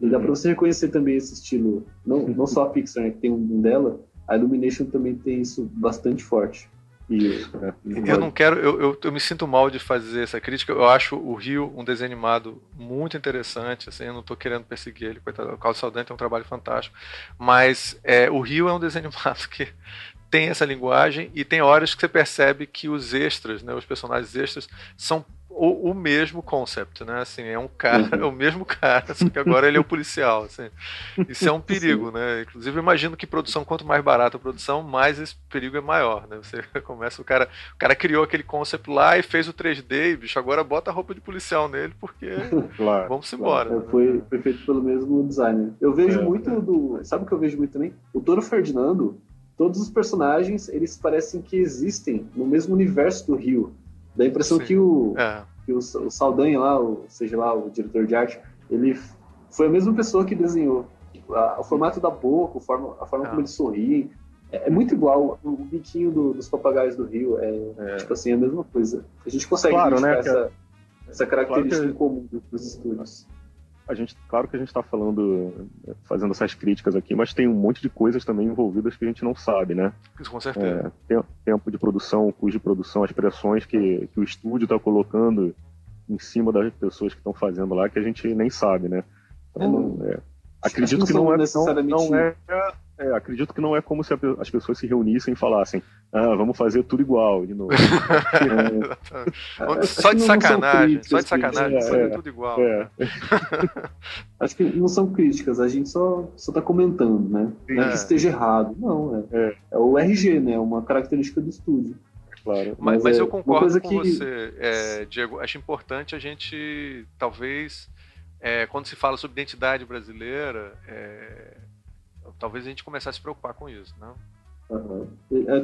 E dá para você reconhecer também esse estilo. Não, não só a Pixar, né, que tem um dela, a Illumination também tem isso bastante forte. Isso, é. Eu não quero, eu, eu, eu, me sinto mal de fazer essa crítica. Eu acho o Rio um desenho animado muito interessante. Assim, eu não estou querendo perseguir ele, coitado. O Carlos Saldanha tem um trabalho fantástico. Mas é, o Rio é um desenho (laughs) animado que tem essa linguagem e tem horas que você percebe que os extras, né, os personagens extras, são o, o, mesmo concept, né? Assim, é um cara, uhum. (laughs) é o mesmo cara, só que agora ele é o policial. Assim. Isso é um (laughs) perigo, né? Inclusive, imagino que produção, quanto mais barata a produção, mais esse perigo é maior, né? Você (laughs) começa, o cara, o cara criou aquele concept lá e fez o 3D, e, bicho, agora bota a roupa de policial nele, porque claro, vamos embora. Claro. Né? Foi, foi, feito pelo mesmo designer. Eu vejo é, muito é. do. Sabe o que eu vejo muito também? O Toro Ferdinando, todos os personagens, eles parecem que existem no mesmo universo do Rio. Dá a impressão Sim. que o, é. que o, o Saldanha lá, o, seja lá, o diretor de arte, ele foi a mesma pessoa que desenhou. A, o formato da boca, a forma, a forma é. como eles sorriem, é, é, muito igual. O, biquinho do, dos papagaios do Rio é, é, tipo assim, a mesma coisa. A gente consegue claro, né, essa, essa característica claro que... comum dos estúdios a gente, claro que a gente está falando, fazendo essas críticas aqui, mas tem um monte de coisas também envolvidas que a gente não sabe, né? Isso, com certeza. É, tempo de produção, custo de produção, as pressões que, que o estúdio está colocando em cima das pessoas que estão fazendo lá, que a gente nem sabe, né? Então, é, acredito que não, é, não, não é é, acredito que não é como se as pessoas se reunissem e falassem, ah, vamos fazer tudo igual de novo. (laughs) é, só de sacanagem, só de sacanagem, é, fazer tudo igual. É. (laughs) acho que não são críticas, a gente só, só tá comentando, né? Não é que esteja errado, não, é, é. é o RG, né? Uma característica do estúdio. Claro. Mas, mas eu concordo com que... você, Diego. Acho importante a gente, talvez, quando se fala sobre identidade brasileira, talvez a gente começasse a se preocupar com isso, né? Uhum.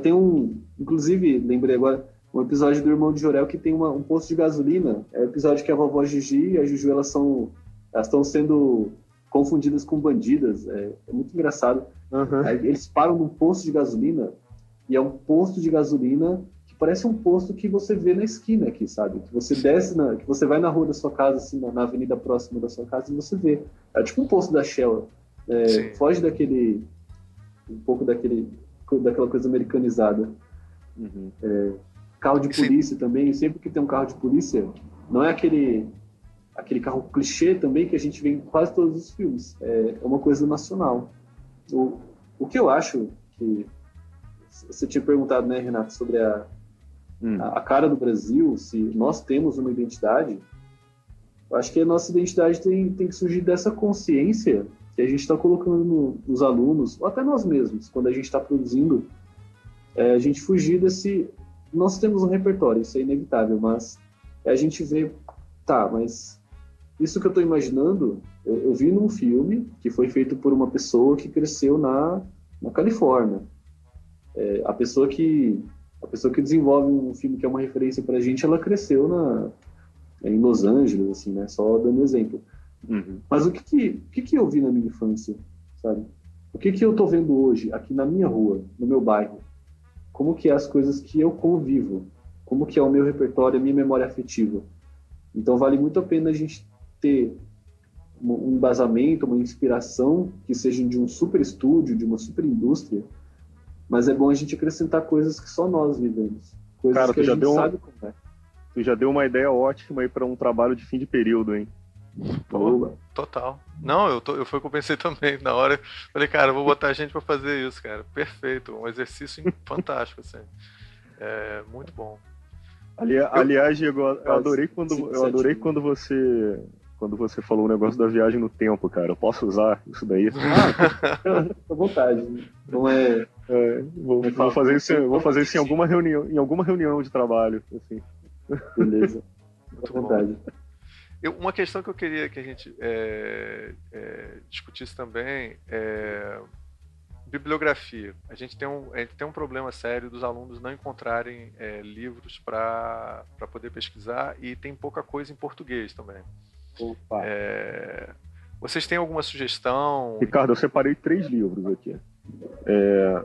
Tem um, inclusive, lembrei agora, um episódio do Irmão de Jorel que tem uma, um posto de gasolina. É o episódio que a vovó Gigi e a Juju elas são, elas estão sendo confundidas com bandidas. É, é muito engraçado. Uhum. Aí, eles param num posto de gasolina e é um posto de gasolina que parece um posto que você vê na esquina aqui, sabe? Que você desce, na, que você vai na rua da sua casa, assim, na, na avenida próxima da sua casa e você vê. É tipo um posto da Shell. É, foge daquele. um pouco daquele, daquela coisa americanizada. Uhum. É, carro de polícia Sim. também, sempre que tem um carro de polícia, não é aquele aquele carro clichê também que a gente vê em quase todos os filmes. É, é uma coisa nacional. O, o que eu acho que você tinha perguntado, né, Renato, sobre a, hum. a, a, cara do Brasil, se nós temos uma identidade. Eu acho que a nossa identidade tem, tem que surgir dessa consciência que a gente está colocando no, nos alunos, ou até nós mesmos, quando a gente está produzindo, é, a gente fugir desse. Nós temos um repertório, isso é inevitável, mas a gente vê, tá, mas isso que eu estou imaginando, eu, eu, vi num filme que foi feito por uma pessoa que cresceu na, na Califórnia. É, a pessoa que a pessoa que desenvolve um filme que é uma referência para a gente, ela cresceu na em Los Angeles, assim, né? Só dando exemplo. Uhum. Mas o que que, o que que eu vi na minha infância, sabe? O que que eu tô vendo hoje, aqui na minha rua, no meu bairro? Como que é as coisas que eu convivo? Como que é o meu repertório, a minha memória afetiva? Então vale muito a pena a gente ter um embasamento, uma inspiração que sejam de um super estúdio, de uma super indústria, mas é bom a gente acrescentar coisas que só nós vivemos. Coisas Cara, que a gente sabe como é. Tu já deu uma ideia ótima aí para um trabalho de fim de período, hein? Pô, total. Não, eu, tô, eu foi o que eu pensei também na hora. Falei, cara, vou botar a gente para fazer isso, cara. Perfeito. Um exercício (laughs) fantástico, assim. É, muito bom. Ali, aliás, Diego, eu adorei quando, eu adorei quando você quando você falou o negócio da viagem no tempo, cara. Eu posso usar isso daí? (laughs) Ah, à vontade. Não é. (laughs) é vou, vou, fazer isso, vou fazer isso em alguma reunião, em alguma reunião de trabalho, assim. Beleza. À vontade. Eu, uma questão que eu queria que a gente é, é, discutisse também é bibliografia. A gente tem um, gente tem um problema sério dos alunos não encontrarem é, livros para poder pesquisar e tem pouca coisa em português também. É, vocês têm alguma sugestão? Ricardo, eu separei três livros aqui. É,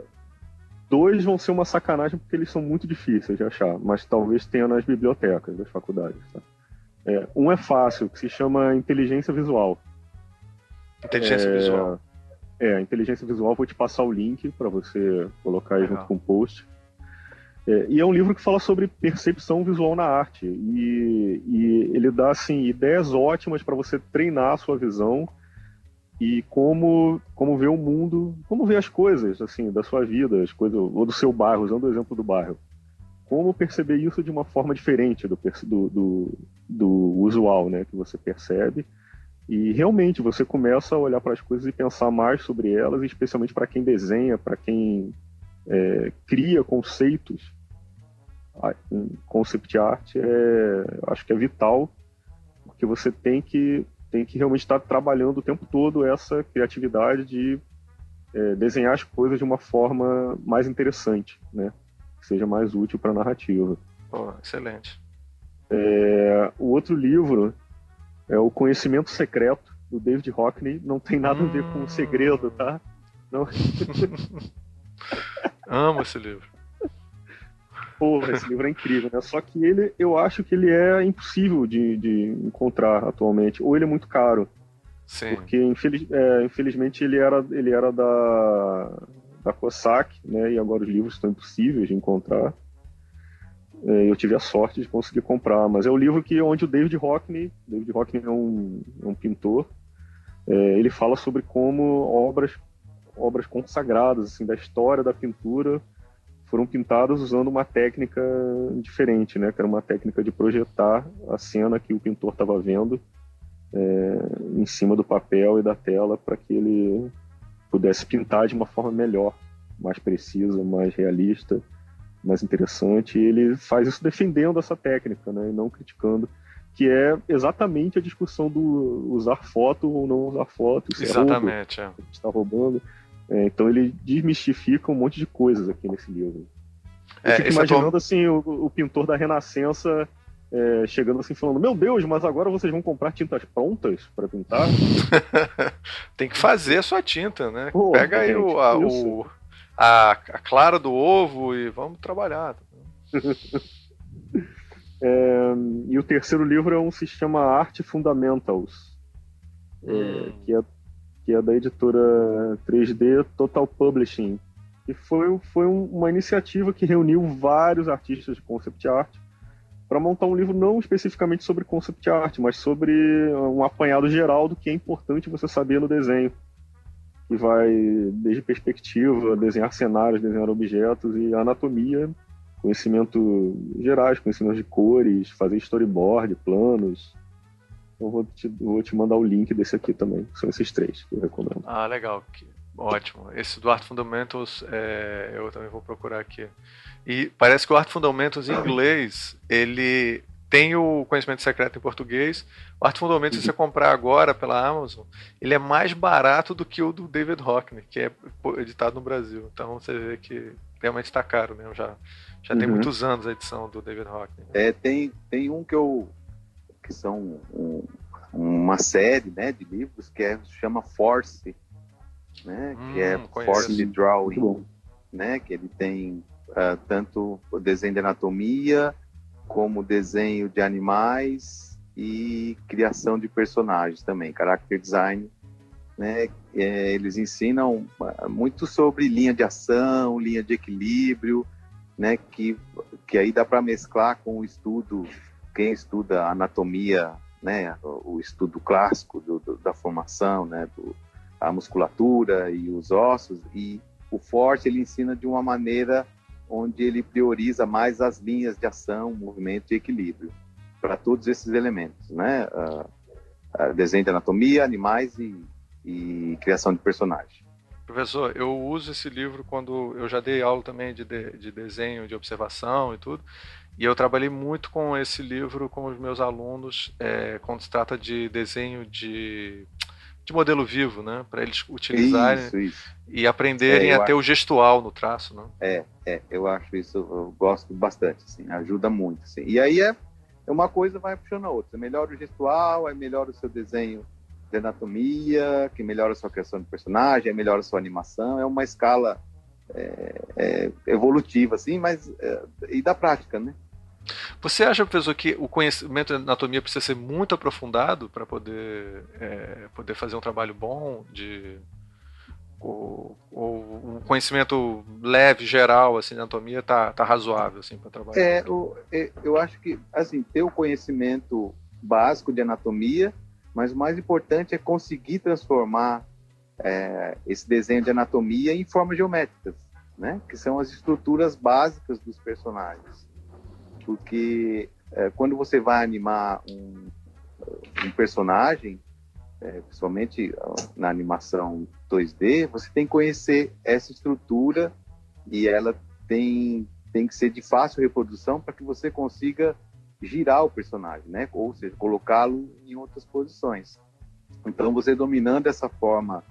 dois vão ser uma sacanagem porque eles são muito difíceis de achar, mas talvez tenha nas bibliotecas das faculdades. Tá? É, um é fácil, que se chama inteligência visual. Inteligência é, visual. É, inteligência visual, vou te passar o link para você colocar aí Legal. junto com o post. É, e é um livro que fala sobre percepção visual na arte. E, e ele dá assim, ideias ótimas para você treinar a sua visão e como, como ver o mundo, como ver as coisas assim da sua vida, as coisas, ou do seu bairro, usando o exemplo do bairro. como perceber isso de uma forma diferente do, do, do, do usual, né, que você percebe. E realmente você começa a olhar para as coisas e pensar mais sobre elas, especialmente para quem desenha, para quem é, cria conceitos. Concept art é, acho que é vital, porque você tem que tem que realmente estar trabalhando o tempo todo essa criatividade de é, desenhar as coisas de uma forma mais interessante, né? Que seja mais útil para a narrativa. Oh, excelente. É, o outro livro é O Conhecimento Secreto, do David Hockney. Não tem nada hum... a ver com o segredo, tá? Não... (laughs) Amo esse livro. Porra, esse livro é incrível, né? Só que ele, eu acho que ele é impossível de, de encontrar atualmente. Ou ele é muito caro. Sim. Porque, infeliz, é, infelizmente, ele era, ele era da, da COSAC, né? E agora os livros estão impossíveis de encontrar. É, eu tive a sorte de conseguir comprar. Mas é o livro que onde o David Hockney, David Hockney é um, é um pintor, é, ele fala sobre como obras obras consagradas assim da história da pintura foram pintadas usando uma técnica diferente, né? Que era uma técnica de projetar a cena que o pintor estava vendo é, em cima do papel e da tela para que ele pudesse pintar de uma forma melhor, mais precisa, mais realista, mais interessante. E ele faz isso defendendo essa técnica, né? E não criticando que é exatamente a discussão do usar foto ou não usar foto. Exatamente, é. Está roubando. É, então ele desmistifica um monte de coisas aqui nesse livro. Eu é, fico imaginando assim o, o, pintor da Renascença é, chegando assim falando: Meu Deus, mas agora vocês vão comprar tintas prontas para pintar? (laughs) Tem que fazer a sua tinta, né? Pô, Pega aí o, a, o, a, a, clara do ovo e vamos trabalhar. (laughs) É, e o terceiro livro é um sistema Art Fundamentals, é, hum. que é que é da editora 3D Total Publishing. E foi, foi uma iniciativa que reuniu vários artistas de concept art para montar um livro não especificamente sobre concept art, mas sobre um apanhado geral do que é importante você saber no desenho. Que vai desde perspectiva, desenhar cenários, desenhar objetos e anatomia, conhecimento gerais, conhecimento de cores, fazer storyboard, planos, eu vou te, vou te mandar o link desse aqui também. São esses três que eu recomendo. Ah, legal. Ótimo. Esse do Art Fundamentals é, eu também vou procurar aqui. E parece que o Art Fundamentals em inglês, ele tem o conhecimento secreto em português. O Art Fundamentals, se você comprar agora pela Amazon, ele é mais barato do que o do David Hockney, que é editado no Brasil. Então você vê que realmente está caro mesmo. Já, já uhum. tem muitos anos a edição do David Hockney. É, tem, tem um que eu que são um, uma série né, de livros que é, chama Force, né, hum, que é hum, Force Drawing, né, que ele tem uh, tanto o desenho de anatomia como desenho de animais e criação de personagens também, character design. Né, é, eles ensinam ah, muito sobre linha de ação, linha de equilíbrio, né, que, que aí dá para mesclar com o estudo quem estuda anatomia, né, o estudo clássico do, do, da formação, né, do, a musculatura e os ossos, e o forte ele ensina de uma maneira onde ele prioriza mais as linhas de ação, movimento e equilíbrio para todos esses elementos, né, uh, desenho de anatomia, animais e, e criação de personagem. Professor, eu uso esse livro quando eu já dei aula também de, de, de desenho, de observação e tudo. E eu trabalhei muito com esse livro com os meus alunos é, quando se trata de desenho de, de modelo vivo, né? Para eles utilizarem isso, isso. e aprenderem é, a ter acho... o gestual no traço, né? É, é, eu acho isso, eu gosto bastante, assim, ajuda muito. Assim. E aí é, é uma coisa vai puxando a outra. Melhora o gestual, aí melhora o seu desenho de anatomia, que melhora a sua criação de personagem, aí melhora a sua animação. É uma escala é, é, evolutiva, assim, mas é, e da prática, né? Você acha, professor, que o conhecimento de anatomia precisa ser muito aprofundado para poder, é, poder fazer um trabalho bom de ou, um conhecimento leve, geral, assim, de anatomia tá, tá razoável, assim, para trabalhar? É, o, é, eu acho que, assim, ter o conhecimento básico de anatomia, mas o mais importante é conseguir transformar é, esse desenho de anatomia em formas geométricas, né? Que são as estruturas básicas dos personagens. Porque é, quando você vai animar um, um personagem, é, principalmente na animação 2D, você tem que conhecer essa estrutura e ela tem, tem que ser de fácil reprodução para que você consiga girar o personagem, né? Ou seja, colocá-lo em outras posições. Então, você dominando essa forma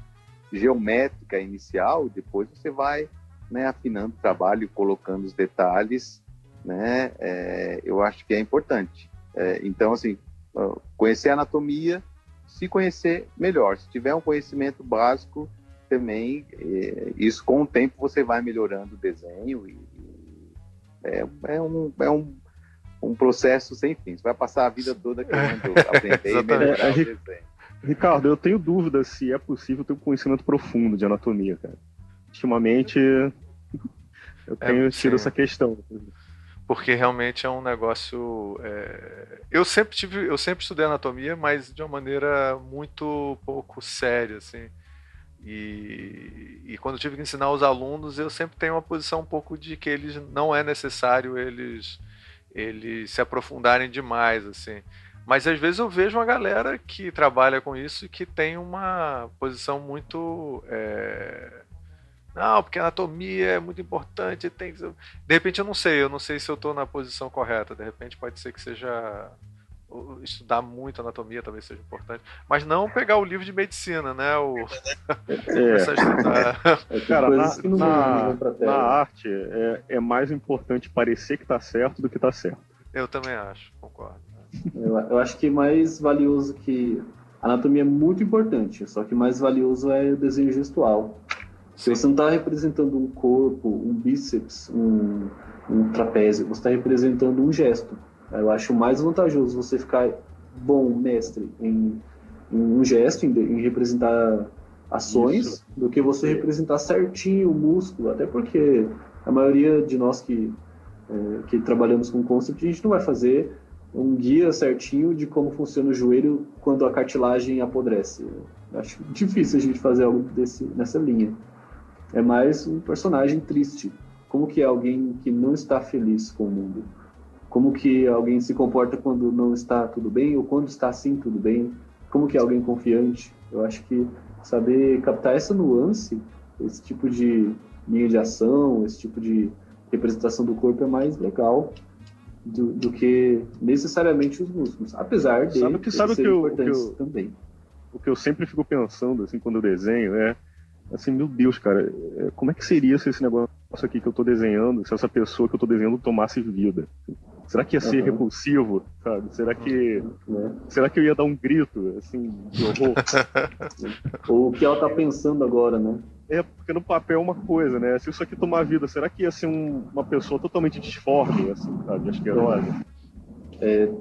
geométrica inicial, depois você vai né, afinando o trabalho, colocando os detalhes, né? É, eu acho que é importante. É, então, assim, conhecer a anatomia, se conhecer melhor. Se tiver um conhecimento básico, também, é, isso com o tempo você vai melhorando o desenho e, é, é, um, é um, um processo sem fim. Você vai passar a vida toda querendo (laughs) aprender e melhorar o desenho. Ricardo, eu tenho dúvida se é possível ter um conhecimento profundo de anatomia, cara. Ultimamente, eu é, tenho é, tido essa questão porque realmente é um negócio. É... Eu sempre tive, eu sempre estudei anatomia, mas de uma maneira muito pouco séria, assim. E, e quando eu tive que ensinar os alunos, eu sempre tenho uma posição um pouco de que eles não é necessário eles eles se aprofundarem demais, assim. Mas às vezes eu vejo uma galera que trabalha com isso e que tem uma posição muito é não, porque anatomia é muito importante, tem que... De repente eu não sei, eu não sei se eu estou na posição correta. De repente pode ser que seja estudar muito anatomia talvez seja importante, mas não pegar o livro de medicina, né? O... É. (laughs) é Cara, na, na, na arte é, é, mais importante parecer que está certo do que está certo. Eu também acho, concordo. Eu, eu acho que mais valioso que anatomia é muito importante, só que mais valioso é o desenho gestual. Você não está representando um corpo, um bíceps, um, um trapézio, você está representando um gesto. Eu acho mais vantajoso você ficar bom mestre em, em um gesto, em, em representar ações, Isso. do que você representar certinho o músculo. Até porque a maioria de nós que, é, que trabalhamos com concept, a gente não vai fazer um guia certinho de como funciona o joelho quando a cartilagem apodrece. Eu acho difícil a gente fazer algo desse, nessa linha. É mais um personagem triste. Como que é alguém que não está feliz com o mundo? Como que alguém se comporta quando não está tudo bem ou quando está sim tudo bem? Como que é alguém confiante? Eu acho que saber captar essa nuance, esse tipo de linha de ação, esse tipo de representação do corpo é mais legal do, do que necessariamente os músculos, apesar de sabe que, sabe que eu, que eu, também. O que eu sempre fico pensando assim quando eu desenho é assim, meu Deus, cara, é, como é que seria se esse negócio aqui que eu tô desenhando, se essa pessoa que eu tô desenhando tomasse vida? Será que ia ser uhum. repulsivo, sabe? Será que uhum. será que eu ia dar um grito, assim, de horror? (laughs) Ou o que ela tá pensando agora, né? É, porque no papel é uma coisa, né? Se isso aqui tomar vida, será que ia ser um, uma pessoa totalmente disforme, assim, sabe? Asquerosa? É, é,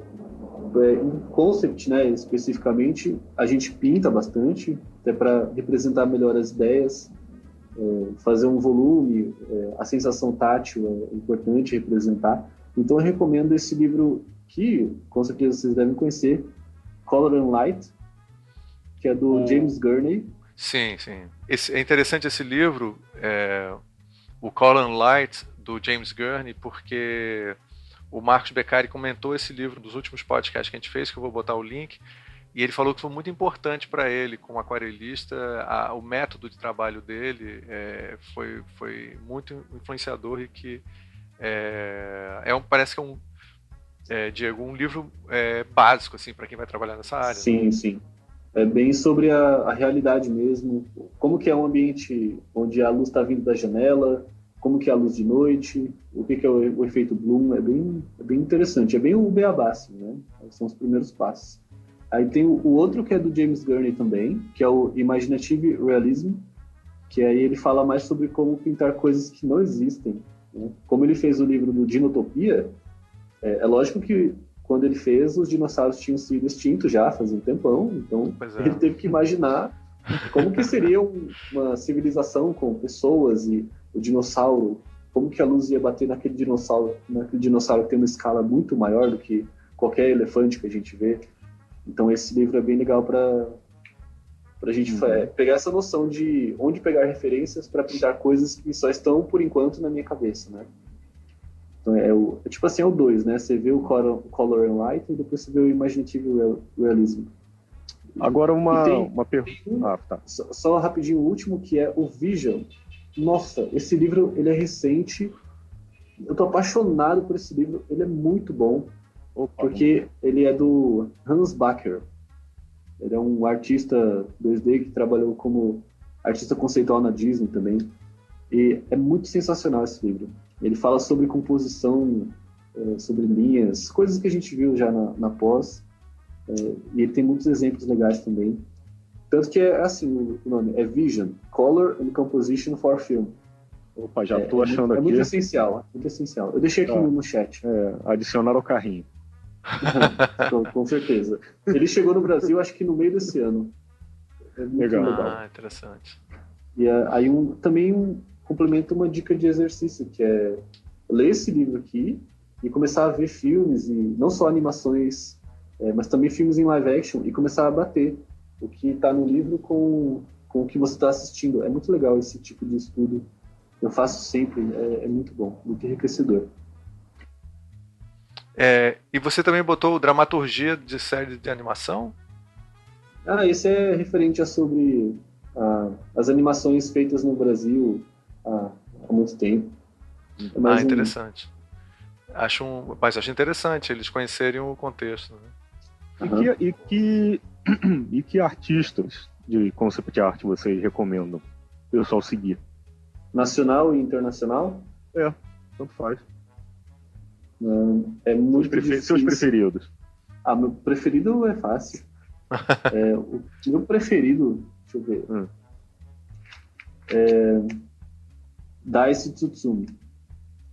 em concept, né, especificamente, a gente pinta bastante, até para representar melhor as ideias, é, fazer um volume, é, a sensação tátil é importante representar. Então eu recomendo esse livro que, com certeza vocês devem conhecer, Color and Light, que é do James Gurney. Sim, sim. Esse, é interessante esse livro, é, o Color and Light, do James Gurney, porque o Marcos Beccari comentou esse livro nos últimos podcasts que a gente fez, que eu vou botar o link, e ele falou que foi muito importante para ele, como aquarelista, a, o método de trabalho dele é, foi, foi muito influenciador e que é, é um, parece que é um, é, Diego, um livro é, básico assim para quem vai trabalhar nessa área. Sim, né? sim. É bem sobre a, a realidade mesmo, como que é um ambiente onde a luz está vindo da janela, como que é a luz de noite, o que, que é o, o efeito Bloom, é bem, é bem interessante, é bem o beabá, assim, né? São os primeiros passos. Aí tem o, o, outro que é do James Gurney também, que é o Imaginative Realism, que aí ele fala mais sobre como pintar coisas que não existem. Né? Como ele fez o livro do Dinotopia, é, é, lógico que quando ele fez, os dinossauros tinham sido extintos já faz um tempão, então é. ele teve que imaginar como que seria uma civilização com pessoas e o dinossauro, como que a luz ia bater naquele dinossauro, naquele dinossauro que tem uma escala muito maior do que qualquer elefante que a gente vê. Então esse livro é bem legal para para a gente uhum. pegar essa noção de onde pegar referências para pintar coisas que só estão por enquanto na minha cabeça, né? Então é, o, é tipo assim, é o 2, né? Você vê o color, color and light e depois você vê o imaginative realism. Agora uma, tem, uma pergunta. Ah, tá. Só, só, rapidinho o último, que é o Vision. Nossa, esse livro ele é recente. Eu tô apaixonado por esse livro. Ele é muito bom. Opa, porque ele é do Hans Bacher. Ele é um artista 2D que trabalhou como artista conceitual na Disney também. E é muito sensacional esse livro. Ele fala sobre composição, é, sobre linhas, coisas que a gente viu já na, na pós. É, e ele tem muitos exemplos legais também. Tanto que é assim o nome, é Vision, Color and Composition for Film. Opa, já estou é, é achando é aqui. É muito essencial, muito essencial. Eu deixei aqui ah, no chat. É, adicionar ao carrinho. (laughs) com, com, certeza. Ele chegou no Brasil, acho que no meio desse ano. É legal. legal. Ah, interessante. E aí um, também um, complementa uma dica de exercício, que é ler esse livro aqui e começar a ver filmes, e não só animações, é, mas também filmes em live action, e começar a bater o que está no livro com, com o que você está assistindo. É muito legal esse tipo de estudo. Eu faço sempre, é, é muito bom, muito enriquecedor. É, e você também botou dramaturgia de série de animação? Ah, esse é referente a sobre ah, as animações feitas no Brasil há, há muito tempo. É ah, interessante. Um... Acho um, mas acho interessante eles conhecerem o contexto. Né? Uhum. E, que, e, que, e que artistas de concept art vocês recomendam o pessoal seguir? Nacional e internacional? É, tanto faz. É muito seus, prefer... seus preferidos. Ah, meu preferido é fácil. (laughs) é, o meu preferido, deixa eu ver. Hum. É, Daisy Tsutsumi.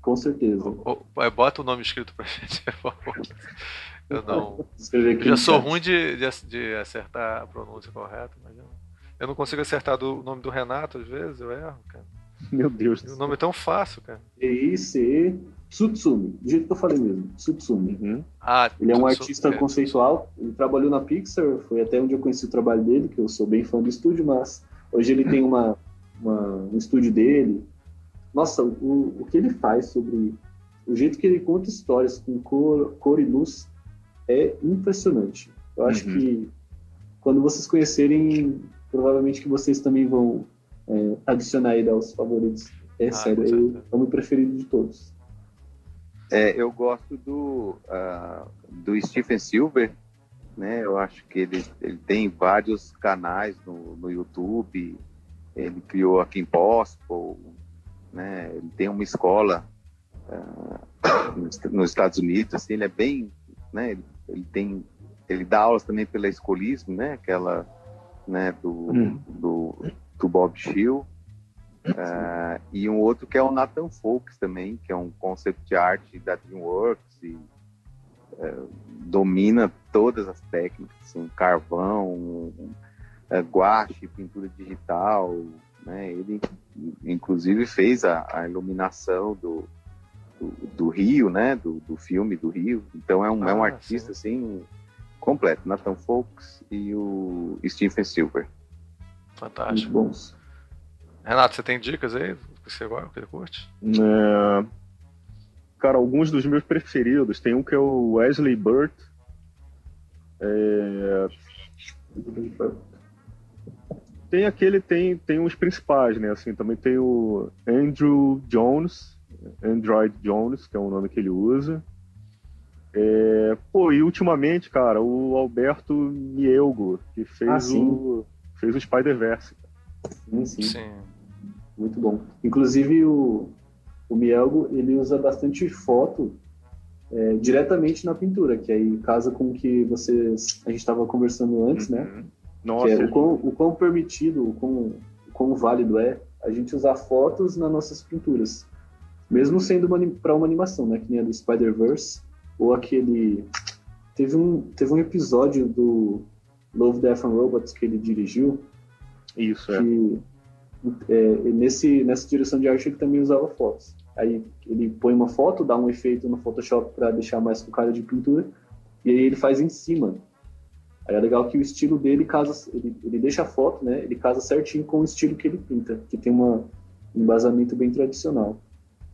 Com certeza. O, o, bota o nome escrito pra gente, (laughs) por favor. Eu não. Eu já sou ruim de, de, de, acertar a pronúncia correta, mas eu, eu não consigo acertar do, o nome do Renato, às vezes, eu erro, cara. Meu Deus. O nome é tão fácil, cara. E-I-C Tsutsumi, do jeito que eu falei mesmo, Tsutsumi. Uhum. Ah, ele é um artista é. conceitual, ele trabalhou na Pixar, foi até onde eu conheci o trabalho dele, que eu sou bem fã do estúdio, mas hoje ele tem uma, uma um estúdio dele. Nossa, o, o que ele faz sobre o jeito que ele conta histórias com cor, cor e luz é impressionante. Eu acho uhum. que quando vocês conhecerem, provavelmente que vocês também vão é, adicionar ele aos favoritos. É ah, sério, eu, é o meu preferido de todos. É, eu gosto do, uh, do Stephen Silver, né? Eu acho que ele, ele tem vários canais no, no YouTube. Ele criou aqui em Possible, né? Ele tem uma escola (coughs) uh, nos Estados Unidos. Assim, ele é bem, né? Ele, ele, tem, ele dá aulas também pela escolismo, né? Aquela, né? Do, hum. do, do Bob Shield. Uh, e um outro que é o Nathan Folks também, que é um concept art da DreamWorks e uh, domina todas as técnicas, assim, carvão, uh, guache, pintura digital, né? Ele, inclusive, fez a, a iluminação do, do, do, Rio, né? Do, do filme do Rio. Então é um, ah, é um ah, artista, sim. assim, completo. Nathan Folks e o Stephen Silver. Fantástico. Muito bons. Renato, você tem dicas aí que você, que você curte? É... Cara, alguns dos meus preferidos. Tem um que é o Wesley Burt. É... Tem aquele, tem, tem os principais, né? Assim, também tem o Andrew Jones, Android Jones, que é o nome que ele usa. É... Pô, e ultimamente, cara, o Alberto Mielgo, que fez ah, o fez o Spider-Verse. Sim, sim, sim. Muito bom. Inclusive, o, o Mielgo, ele usa bastante foto é, diretamente na pintura, que aí casa com o que vocês, a gente estava conversando antes, né? uhum. né? Nossa. Que é, o, quão, o quão permitido, o quão, o quão válido é a gente usar fotos nas nossas pinturas. Mesmo sendo para uma animação, né? Que nem a do Spider-Verse, ou aquele... Teve um, teve um episódio do Love, Death and Robots que ele dirigiu. Isso, que, é. é. nesse, nessa direção de arte ele também usava fotos. Aí ele põe uma foto, dá um efeito no Photoshop para deixar mais com cara de pintura, e aí ele faz em cima. Aí é legal que o estilo dele casa, ele, ele deixa a foto, né? Ele casa certinho com o estilo que ele pinta, que tem uma, um embasamento bem tradicional.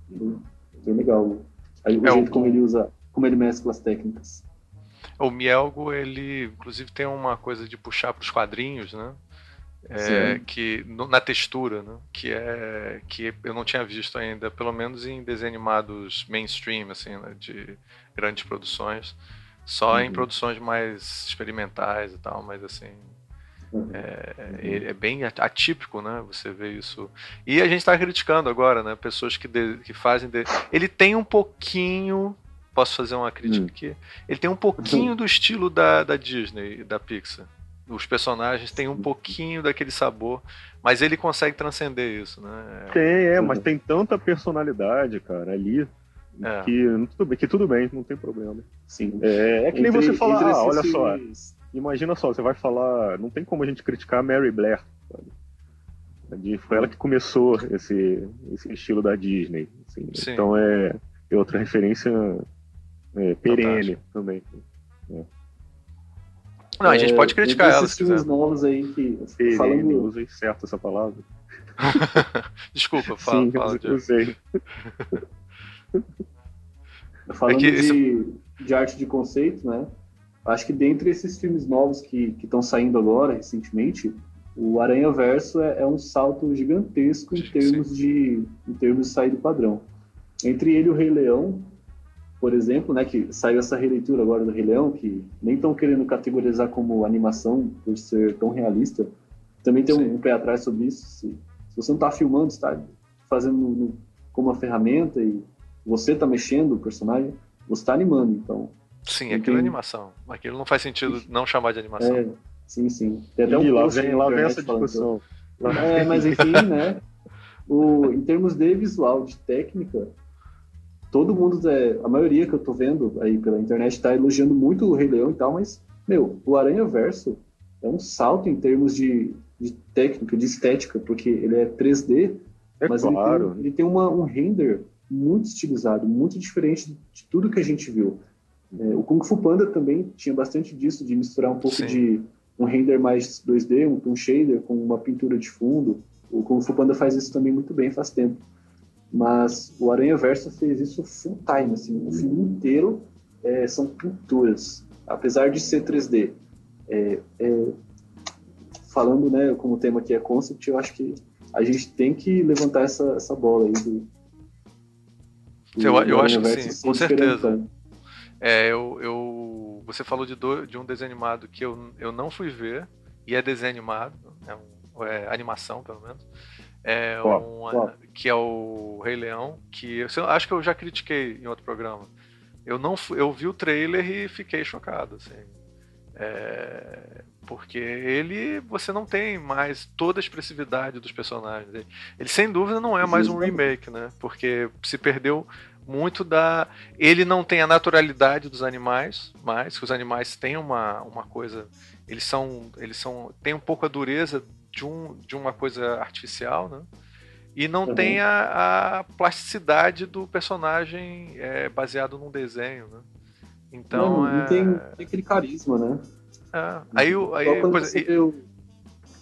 Bem legal O é jeito o... como ele usa, como ele mescla as técnicas. O Mielgo, ele inclusive tem uma coisa de puxar para os quadrinhos, né? É, que na textura, né? que é que eu não tinha visto ainda, pelo menos em desenhos animados mainstream, assim, né? de grandes produções, só uhum. em produções mais experimentais e tal, mas assim. É, é, bem atípico, né? Você vê isso e a gente está criticando agora, né? Pessoas que, de, que fazem de... ele tem um pouquinho posso fazer uma crítica uhum. aqui, ele tem um pouquinho do estilo da, da Disney, da Pixar os personagens têm um pouquinho daquele sabor, mas ele consegue transcender isso, né? Tem, é, mas tem tanta personalidade, cara, ali. É. Que, tudo bem, que tudo bem, não tem problema. Sim. É, é que nem entre, você falar, ah, olha só, imagina só, você vai falar, não tem como a gente criticar a Mary Blair, sabe? Foi ela que começou esse, esse estilo da Disney. Assim. Então é, é outra referência é, perene Fantástico. também. É. Não, a gente pode é, criticar ela. se quiser. novos aí que. Sim, falando... usei certo essa palavra. (laughs) Desculpa, fala. Sim, fala, eu usei. falando é de, esse... de arte de conceito, né? Acho que dentre esses filmes novos que estão saindo agora, recentemente, o Aranha Verso é, é um salto gigantesco em termos, de, em termos de sair do padrão. Entre ele e o Rei Leão, por exemplo, né, que saiu essa releitura agora do Rei Leão, que nem estão querendo categorizar como animação por ser tão realista. Também tem um, um, pé atrás sobre isso. Se, se você não está filmando, está fazendo no, como uma ferramenta e você está mexendo o personagem, você está animando, então. Sim, aquilo tem... é animação. Aquilo não faz sentido não chamar de animação. É, sim, sim. Tem até um e lá vem, lá vem essa discussão. É, mas enfim, né? O, em termos de visual, de técnica, todo mundo, é, a maioria que eu tô vendo aí pela internet tá elogiando muito o Rei Leão e tal, mas, meu, o Aranha Verso é um salto em termos de, de técnica, de estética, porque ele é 3D, é mas claro. ele tem, ele tem uma, um render muito estilizado, muito diferente de tudo que a gente viu. É, o Kung Fu Panda também tinha bastante disso, de misturar um pouco Sim. de um render mais 2D, um, um shader com uma pintura de fundo. O Kung Fu Panda faz isso também muito bem, faz tempo. Mas o Aranha Verso fez isso full time, assim, o filme inteiro é, são pinturas, apesar de ser 3D. É, é, falando, né, como o tema aqui é concept, eu acho que a gente tem que levantar essa, essa bola aí do, do eu, eu acho que sim, com certeza. É, eu, eu, você falou de, do, de um desenho animado que eu, eu não fui ver, e é desenho animado, é, um, é animação pelo menos, é um, que é o Rei Leão, que eu acho que eu já critiquei em outro programa. Eu não eu vi o trailer e fiquei chocado, assim. É, porque ele você não tem mais toda a expressividade dos personagens. Ele, ele sem dúvida não é mais um remake, né? Porque se perdeu muito da. Ele não tem a naturalidade dos animais, mas que os animais têm uma, uma coisa. Eles são. Eles são. têm um pouco a dureza de, um, de uma coisa artificial, né? E não uhum. tem a, a, plasticidade do personagem é, baseado num desenho, né? Então. Não, é... tem, tem, aquele carisma, né? É. Aí, aí, igual, quando você viu,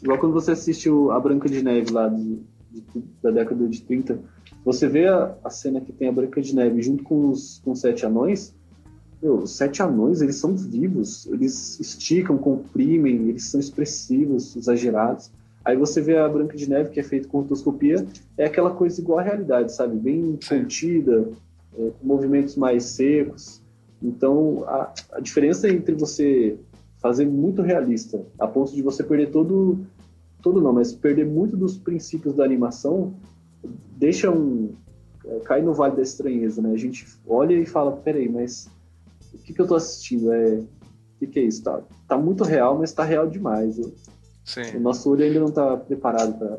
igual quando você assistiu A Branca de Neve lá de, de, da década de 30, você vê a, a, cena que tem a Branca de Neve junto com os, com os sete anões. Meu, os sete anões, eles são vivos, eles esticam, comprimem, eles são expressivos, exagerados. Aí você vê a Branca de Neve, que é feita com rotoscopia, é aquela coisa igual à realidade, sabe? Bem Sim. contida, é, com movimentos mais secos. Então, a, a, diferença entre você fazer muito realista, a ponto de você perder todo, todo não, mas perder muito dos princípios da animação, deixa um... É, cai no vale da estranheza, né? A gente olha e fala, peraí, mas o que, que eu tô assistindo? É, o que, que é isso? Tá, tá muito real, mas tá real demais. Eu, Sim. O nosso olho ainda não está preparado para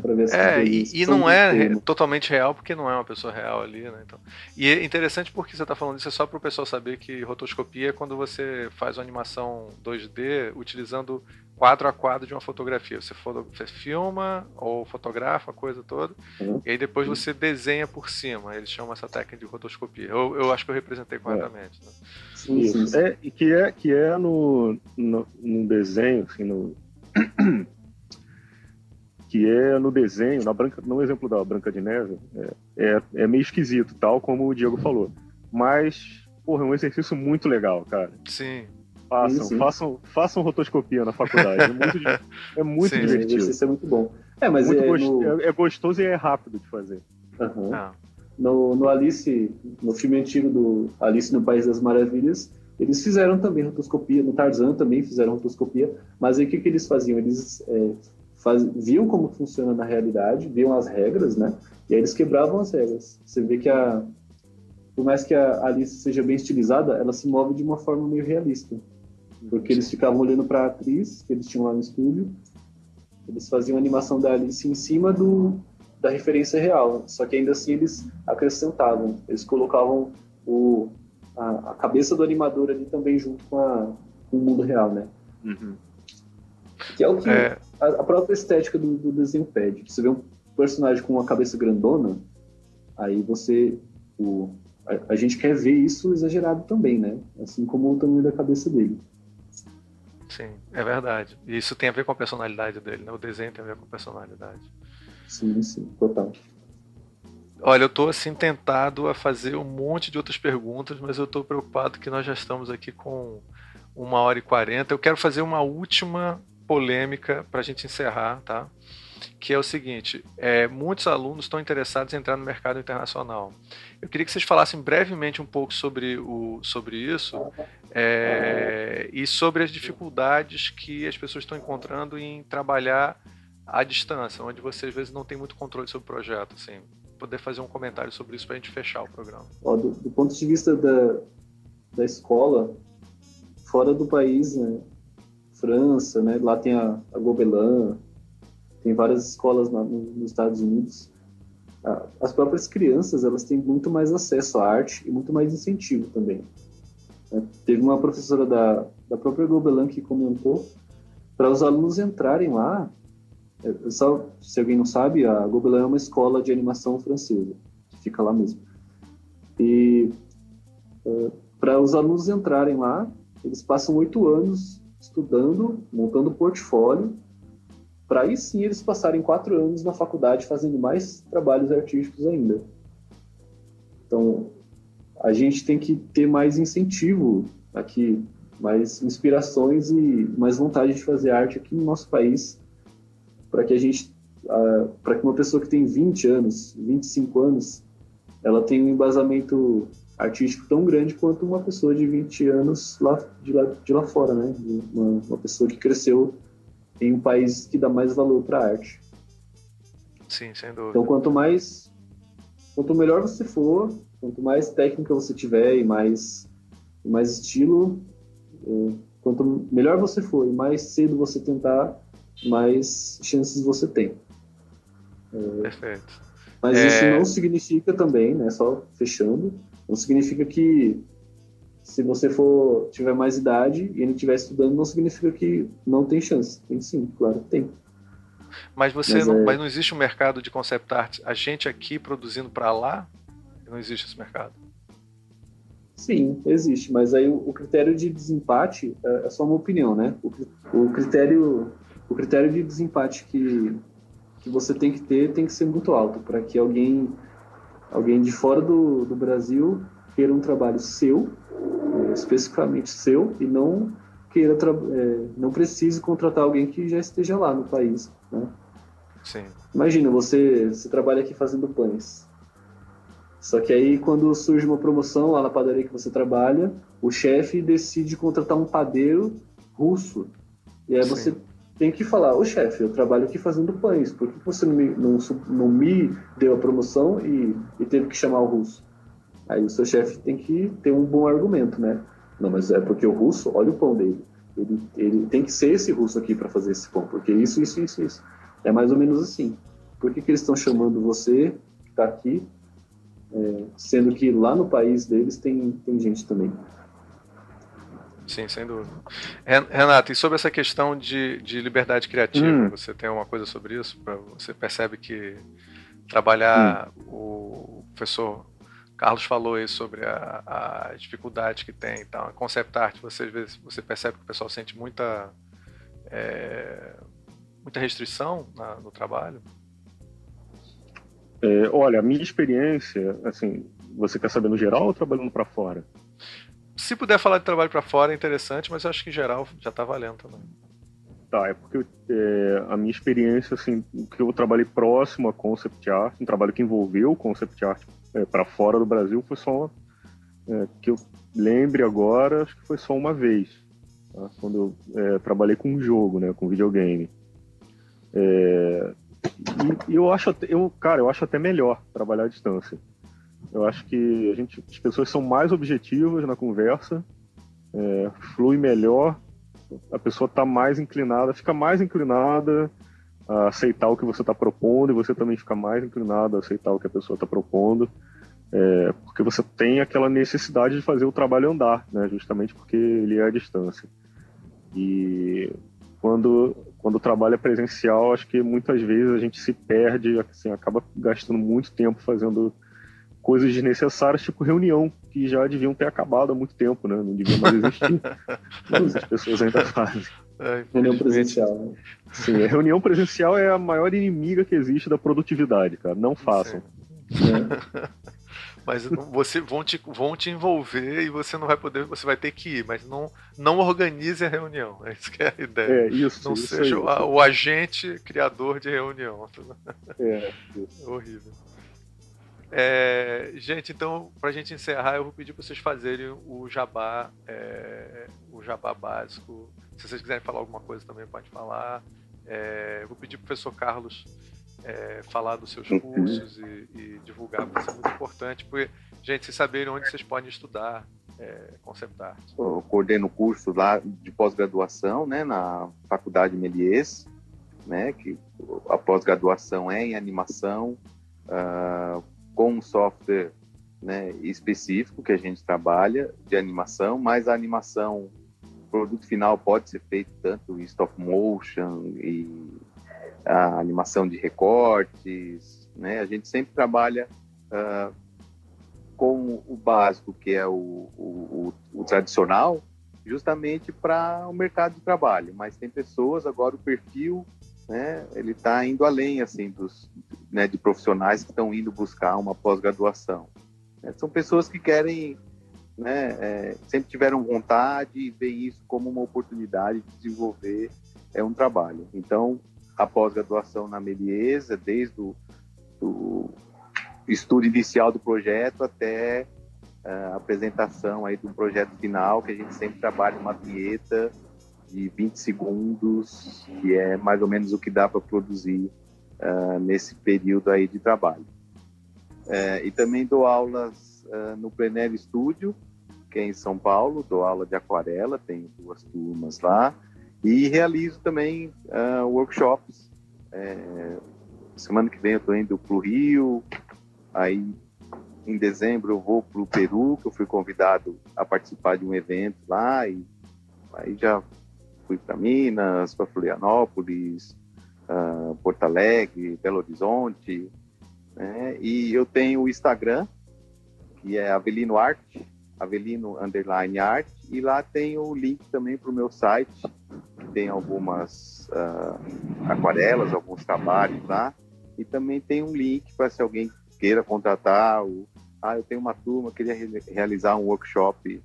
para ver essa É, e, e não é totalmente real porque não é uma pessoa real ali, né? Então, e é interessante porque você está falando isso é só para o pessoal saber que rotoscopia é quando você faz uma animação 2D utilizando quadro a quadro de uma fotografia. Você, foto, você filma ou fotografa a coisa toda uhum. e aí depois você desenha por cima. Eles chamam essa técnica de rotoscopia. Eu, eu acho que eu representei corretamente. É. Né? Sim, sim. É, que é que é no, no, no desenho, assim, no (coughs) que é no desenho, na branca, no exemplo da Branca de Neve, é, é, é meio esquisito, tal como o Diego falou. Mas, porra, é um exercício muito legal, cara. Sim. Façam, sim, façam, façam rotoscopia na faculdade. É muito, é muito sim, divertido. Isso é muito bom. É, mas é, gost... no... é, gostoso e é rápido de fazer. Uhum. Ah. No, no Alice, no filme antigo do Alice no País das Maravilhas, eles fizeram também rotoscopia, no Tarzan também fizeram rotoscopia, mas aí o que, que eles faziam? Eles é, faz, viam como funciona na realidade, viam as regras, né? E aí eles quebravam as regras. Você vê que a, por mais que a Alice seja bem estilizada, ela se move de uma forma meio realista. Porque eles ficavam olhando para a atriz que eles tinham lá no estúdio, eles faziam a animação da Alice em cima do, da referência real, só que ainda assim eles acrescentavam, eles colocavam o, a, a, cabeça do animador ali também junto com, a, com o mundo real, né? Uhum. Que é o que é... A, a, própria estética do, do, desenho pede. Você vê um personagem com uma cabeça grandona, aí você. O, a, a, gente quer ver isso exagerado também, né? Assim como o tamanho da cabeça dele. Sim, é verdade. E isso tem a ver com a personalidade dele, né? O desenho tem a ver com a personalidade. Sim, sim, total. Olha, eu estou assim tentado a fazer um monte de outras perguntas, mas eu estou preocupado que nós já estamos aqui com uma hora e quarenta. Eu quero fazer uma última polêmica para a gente encerrar, tá? Que é o seguinte: é, muitos alunos estão interessados em entrar no mercado internacional. Eu queria que vocês falassem brevemente um pouco sobre, o, sobre isso é, e sobre as dificuldades que as pessoas estão encontrando em trabalhar à distância, onde você às vezes não tem muito controle sobre o projeto, assim poder fazer um comentário sobre isso para a gente fechar o programa. Ó, do, do, ponto de vista da, da escola, fora do país, né? França, né? Lá tem a, a Gobelin, tem várias escolas na, nos Estados Unidos. As próprias crianças, elas têm muito mais acesso à arte e muito mais incentivo também. Né? Teve uma professora da, da própria Gobelin que comentou para os alunos entrarem lá, é, só, se alguém não sabe, a Gobelin é uma escola de animação francesa, que fica lá mesmo. E é, para os alunos entrarem lá, eles passam oito anos estudando, montando portfólio, para aí sim eles passarem quatro anos na faculdade fazendo mais trabalhos artísticos ainda. Então, a gente tem que ter mais incentivo aqui, mais inspirações e mais vontade de fazer arte aqui no nosso país, para que a gente, para que uma pessoa que tem 20 anos, 25 anos, ela tenha um embasamento artístico tão grande quanto uma pessoa de 20 anos lá de lá, de lá fora, né? Uma, uma pessoa que cresceu em um país que dá mais valor para a arte. Sim, sem dúvida. Então, quanto mais, quanto melhor você for, quanto mais técnica você tiver e mais, mais estilo, é, quanto melhor você for e mais cedo você tentar, mais chances você tem. É, Perfeito. Mas é... isso não significa também, né, só fechando, não significa que se você for tiver mais idade e ele estiver estudando, não significa que não tem chance. Tem sim, claro que tem. Mas você mas, não, é... mas não existe um mercado de concept art, a gente aqui produzindo para lá, não existe esse mercado. Sim, existe, mas aí o, o critério de desempate é, é, só uma opinião, né? O, o critério o critério de desempate que, que você tem que ter tem que ser muito alto para que alguém alguém de fora do, do Brasil queira um trabalho seu, é, especificamente seu, e não queira é, não precise contratar alguém que já esteja lá no país. Né? Sim. Imagina, você, você trabalha aqui fazendo pães. Só que aí, quando surge uma promoção lá na padaria que você trabalha, o chefe decide contratar um padeiro russo. E aí Sim. você tem que falar, ô chefe, eu trabalho aqui fazendo pães, por que você não me, não, não me deu a promoção e, e teve que chamar o russo? Aí o seu chefe tem que ter um bom argumento, né? Não, mas é porque o russo, olha o pão dele. Ele, ele tem que ser esse russo aqui para fazer esse pão, porque isso, isso, isso, isso. É mais ou menos assim. Por que, que eles estão chamando você, que está aqui, é, sendo que lá no país deles tem, tem gente também? Sim, sem dúvida. Renato, e sobre essa questão de, de liberdade criativa, hum. você tem alguma coisa sobre isso? Você percebe que trabalhar hum. o professor Carlos falou aí sobre a, a dificuldade que tem então, a concept art, você às vezes você percebe que o pessoal sente muita é, muita restrição na, no trabalho? É, olha, a minha experiência, assim, você quer saber no geral ou trabalhando para fora? Se puder falar de trabalho para fora é interessante, mas eu acho que em geral já está valendo também. Tá, é porque é, a minha experiência, assim, que eu trabalhei próximo a concept art, um trabalho que envolveu concept art é, para fora do Brasil, foi só é, que eu lembre agora, acho que foi só uma vez, tá? quando eu é, trabalhei com um jogo, né, com videogame. É, e, e, eu acho, eu, cara, eu acho até melhor trabalhar à distância. Eu acho que a gente, as pessoas são mais objetivas na conversa, é, flui melhor, a pessoa está mais inclinada, fica mais inclinada a aceitar o que você está propondo e você também fica mais inclinado a aceitar o que a pessoa está propondo, é, porque você tem aquela necessidade de fazer o trabalho andar, né, justamente porque ele é à distância. E quando quando o trabalho é presencial, acho que muitas vezes a gente se perde, assim, acaba gastando muito tempo fazendo coisas desnecessárias, tipo reunião, que já deviam ter acabado há muito tempo, né? Não deviam mais existir. (laughs) Mas as pessoas ainda fazem. É, reunião presencial. Né? Sim, a reunião presencial é a maior inimiga que existe da produtividade, cara. Não façam. É. (laughs) mas você vão te, vão te envolver e você não vai poder, você vai ter que ir, mas não, não organize a reunião. É isso que é a ideia. É, isso, não isso seja o, o, agente criador de reunião. É, (laughs) isso. É horrível. É, gente, então, para a gente encerrar, eu vou pedir para vocês fazerem o jabá, é, o jabá básico. Se vocês quiserem falar alguma coisa também, pode falar. É, eu vou pedir para o professor Carlos é, falar dos seus cursos e, e divulgar, porque isso é muito importante, porque, gente, vocês saberem onde vocês podem estudar é, Concept Art. Eu coordeno o curso lá de pós-graduação, né, na Faculdade Melies, né, que a pós-graduação é em animação, uh, com um software né, específico que a gente trabalha de animação, mas a animação, produto final pode ser feito tanto em stop motion e a animação de recortes, né? A gente sempre trabalha uh, com o básico, que é o, o, o tradicional, justamente para o mercado de trabalho. Mas tem pessoas agora o perfil, né? Ele está indo além assim dos, né, de profissionais que estão indo buscar uma pós-graduação. É, são pessoas que querem né, é, sempre tiveram vontade e veem isso como uma oportunidade de desenvolver é um trabalho. Então, a pós-graduação na Meliesa, desde o do estudo inicial do projeto até uh, a apresentação aí do projeto final, que a gente sempre trabalha uma vinheta de 20 segundos, que é mais ou menos o que dá para produzir uh, nesse período aí de trabalho. Uh, e também dou aulas no Plenário Studio, que é em São Paulo, dou aula de aquarela, tem duas turmas lá, e realizo também uh, workshops. É, semana que vem eu estou indo para o Rio, aí em dezembro eu vou para o Peru, que eu fui convidado a participar de um evento lá, e aí já fui para Minas, para Florianópolis, uh, Porto Alegre, Belo Horizonte, né? e eu tenho o Instagram, que é Avelino Arte, Avelino Underline Art, e lá tem o link também para o meu site, tem algumas uh, aquarelas, alguns trabalhos lá, e também tem um link para se alguém queira contratar, o, ah, eu tenho uma turma, queria re realizar um workshop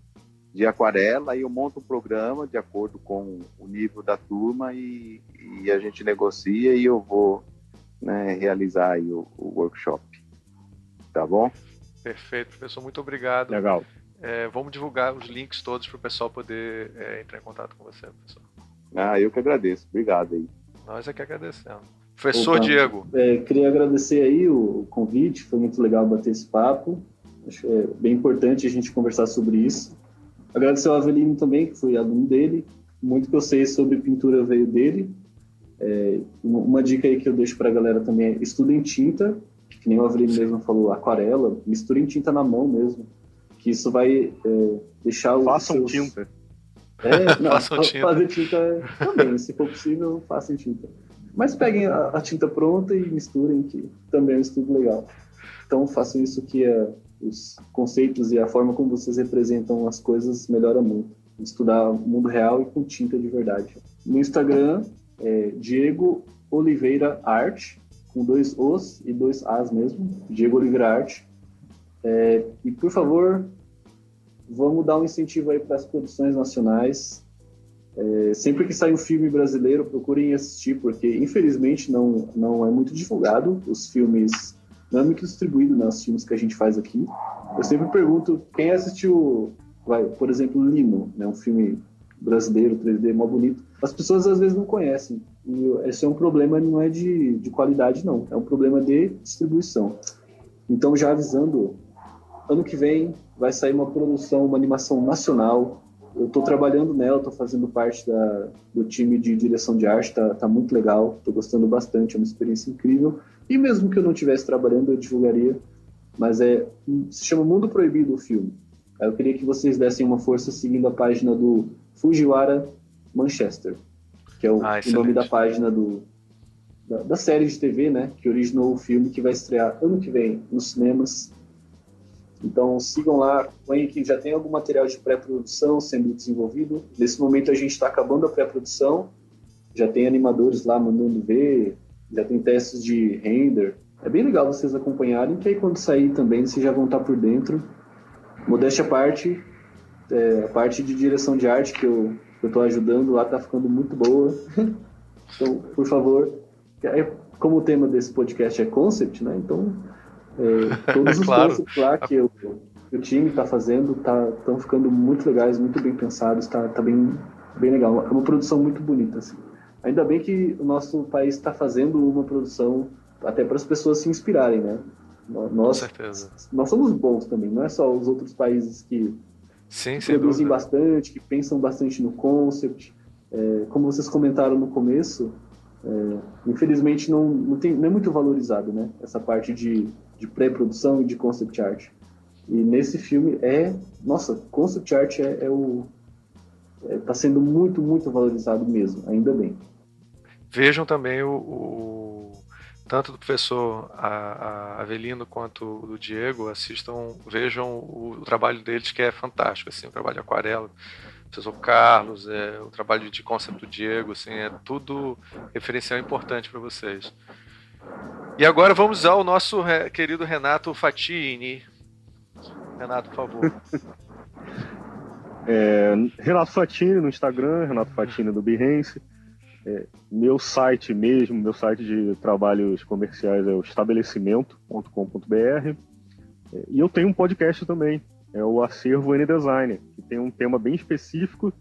de aquarela, aí eu monto um programa de acordo com o nível da turma e, e a gente negocia e eu vou né, realizar o, o workshop. Tá bom? Perfeito, professor, muito obrigado. Legal. É, vamos divulgar os links todos para o pessoal poder é, entrar em contato com você, professor. Ah, eu que agradeço. Obrigado aí. Nós é que agradecemos. Professor Opa, Diego. É, queria agradecer aí o convite, foi muito legal bater esse papo. Acho é bem importante a gente conversar sobre isso. Agradecer ao Avelino também, que foi aluno dele. Muito que eu sei sobre pintura veio dele. É, uma dica aí que eu deixo para a galera também é estudem tinta, que nem o Avelino mesmo falou, aquarela, misturem tinta na mão mesmo que isso vai é, deixar o. Façam seus... tinta. É, não, (laughs) façam tinta. fazer tinta também, se for possível, façam tinta. Mas peguem a, a, tinta pronta e misturem, que também é um estudo legal. Então façam isso que é, os conceitos e a forma como vocês representam as coisas melhora muito. Estudar o mundo real e com tinta de verdade. No Instagram, é Diego Oliveira Art, com dois Os e dois As mesmo, Diego Oliveira Art. É, e por favor, vamos dar um incentivo aí para as produções nacionais. É, sempre que sai um filme brasileiro, procurem assistir, porque infelizmente não, não é muito divulgado os filmes, não é muito distribuído né, os filmes que a gente faz aqui. Eu sempre pergunto quem assistiu, vai, por exemplo, Lino, né, um filme brasileiro 3D mó bonito. As pessoas às vezes não conhecem. E esse é um problema, não é de, de qualidade, não. É um problema de distribuição. Então, já avisando, ano que vem vai sair uma produção, uma animação nacional. Eu estou trabalhando nela, estou fazendo parte da, do time de direção de arte, tá, tá muito legal, estou gostando bastante, é uma experiência incrível. E mesmo que eu não estivesse trabalhando, eu divulgaria. Mas é se chama Mundo Proibido o filme. Eu queria que vocês dessem uma força seguindo a página do Fujiwara Manchester, que é o, ah, o nome da página do, da, da, série de TV, né, que originou o filme que vai estrear ano que vem nos cinemas. Então sigam lá, acompanhem que já tem algum material de pré-produção sendo desenvolvido. Nesse momento a gente está acabando a pré-produção, já tem animadores lá mandando ver, já tem testes de render. É bem legal vocês acompanharem, que aí quando sair também vocês já vão estar por dentro. Modéstia à parte, é, a parte de direção de arte que eu estou ajudando lá está ficando muito boa. (laughs) então, por favor, como o tema desse podcast é concept, né? Então, é, (laughs) todos os claro. concepts lá que, eu, o time está fazendo estão tá, ficando muito legais, muito bem pensados, está tá bem, bem legal. É uma produção muito bonita, assim. Ainda bem que o nosso país está fazendo uma produção até para as pessoas se inspirarem, né? Nós, Com certeza. Nós somos bons também, não é só os outros países que Sim, produzem bastante, que pensam bastante no concept. É, como vocês comentaram no começo, é, infelizmente não, não, tem, não é muito valorizado, né? Essa parte de, de pré-produção e de concept art. E nesse filme é, nossa, concept art é, é o está é, sendo muito, muito valorizado mesmo, ainda bem. Vejam também o, o tanto do professor Avelino quanto do Diego, assistam, vejam o, o, trabalho deles que é fantástico, assim, o trabalho de aquarela, o professor Carlos, é, o trabalho de conceito do Diego, assim, é tudo referencial importante para vocês. E agora vamos ao nosso querido Renato Fatini. Renato, por favor. (laughs) É, Renato Fatini no Instagram, Renato Fatini do Behance. É, meu site mesmo, meu site de trabalhos comerciais é o estabelecimento.com.br. É, e eu tenho um podcast também, é o Acervo N-Design, que tem um tema bem específico,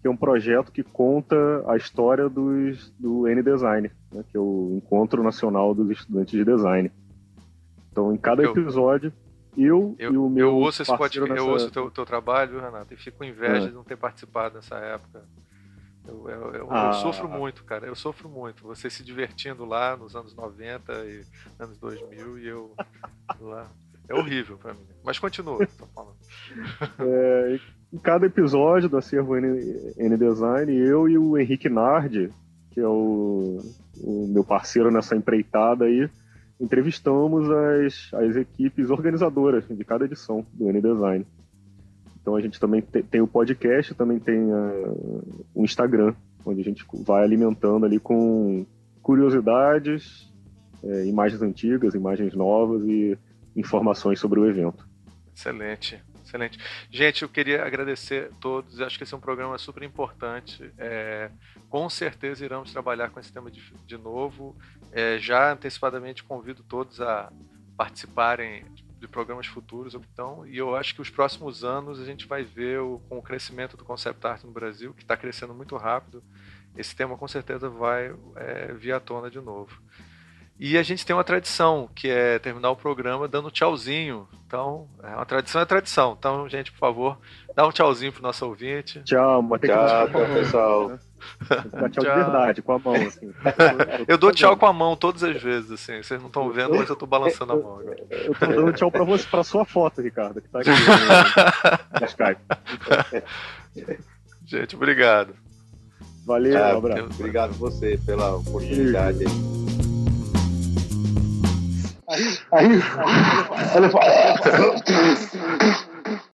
que é um projeto que conta a história dos, do N-Design, né, que é o Encontro Nacional dos Estudantes de Design. Então, em cada episódio, eu, eu, e o meu eu ouço esse podcast, nessa... eu ouço o teu, teu trabalho, Renato, e fico com inveja é. de não ter participado nessa época. Eu, eu, eu, ah. eu, sofro muito, cara. Eu sofro muito. Você se divertindo lá nos anos 90 e anos 2000 e eu lá. É horrível para mim. Mas continua, tô falando. É, em cada episódio do Acervo N, N Design, eu e o Henrique Nardi, que é o, o meu parceiro nessa empreitada aí, entrevistamos as, as equipes organizadoras de cada edição do N Design. Então a gente também tem, tem o podcast, também tem uh, o Instagram, onde a gente vai alimentando ali com curiosidades, é, imagens antigas, imagens novas e informações sobre o evento. Excelente. Excelente. Gente, eu queria agradecer a todos. Acho que esse é um programa super importante. É, com certeza iremos trabalhar com esse tema de, de novo. É, já antecipadamente convido todos a participarem de programas futuros. Então, e eu acho que os próximos anos a gente vai ver o, com o crescimento do concept art no Brasil, que está crescendo muito rápido, esse tema com certeza vai é, vir à tona de novo. E a gente tem uma tradição, que é terminar o programa dando tchauzinho. Então, é uma tradição é tradição. Então, gente, por favor, dá um tchauzinho pro nosso ouvinte. Tchau, tchau, tchau, pessoal. Dá tchau, tchau, de verdade, com a mão, assim. Eu dou tchau com a mão todas as vezes, assim. Vocês não estão vendo, mas eu tô balançando a mão agora. Eu tô dando tchau pra você, pra sua foto, Ricardo, que tá aqui no Skype. Gente, obrigado. Valeu, um abraço. Obrigado você pela oportunidade. Aí, aí, aí ele fala.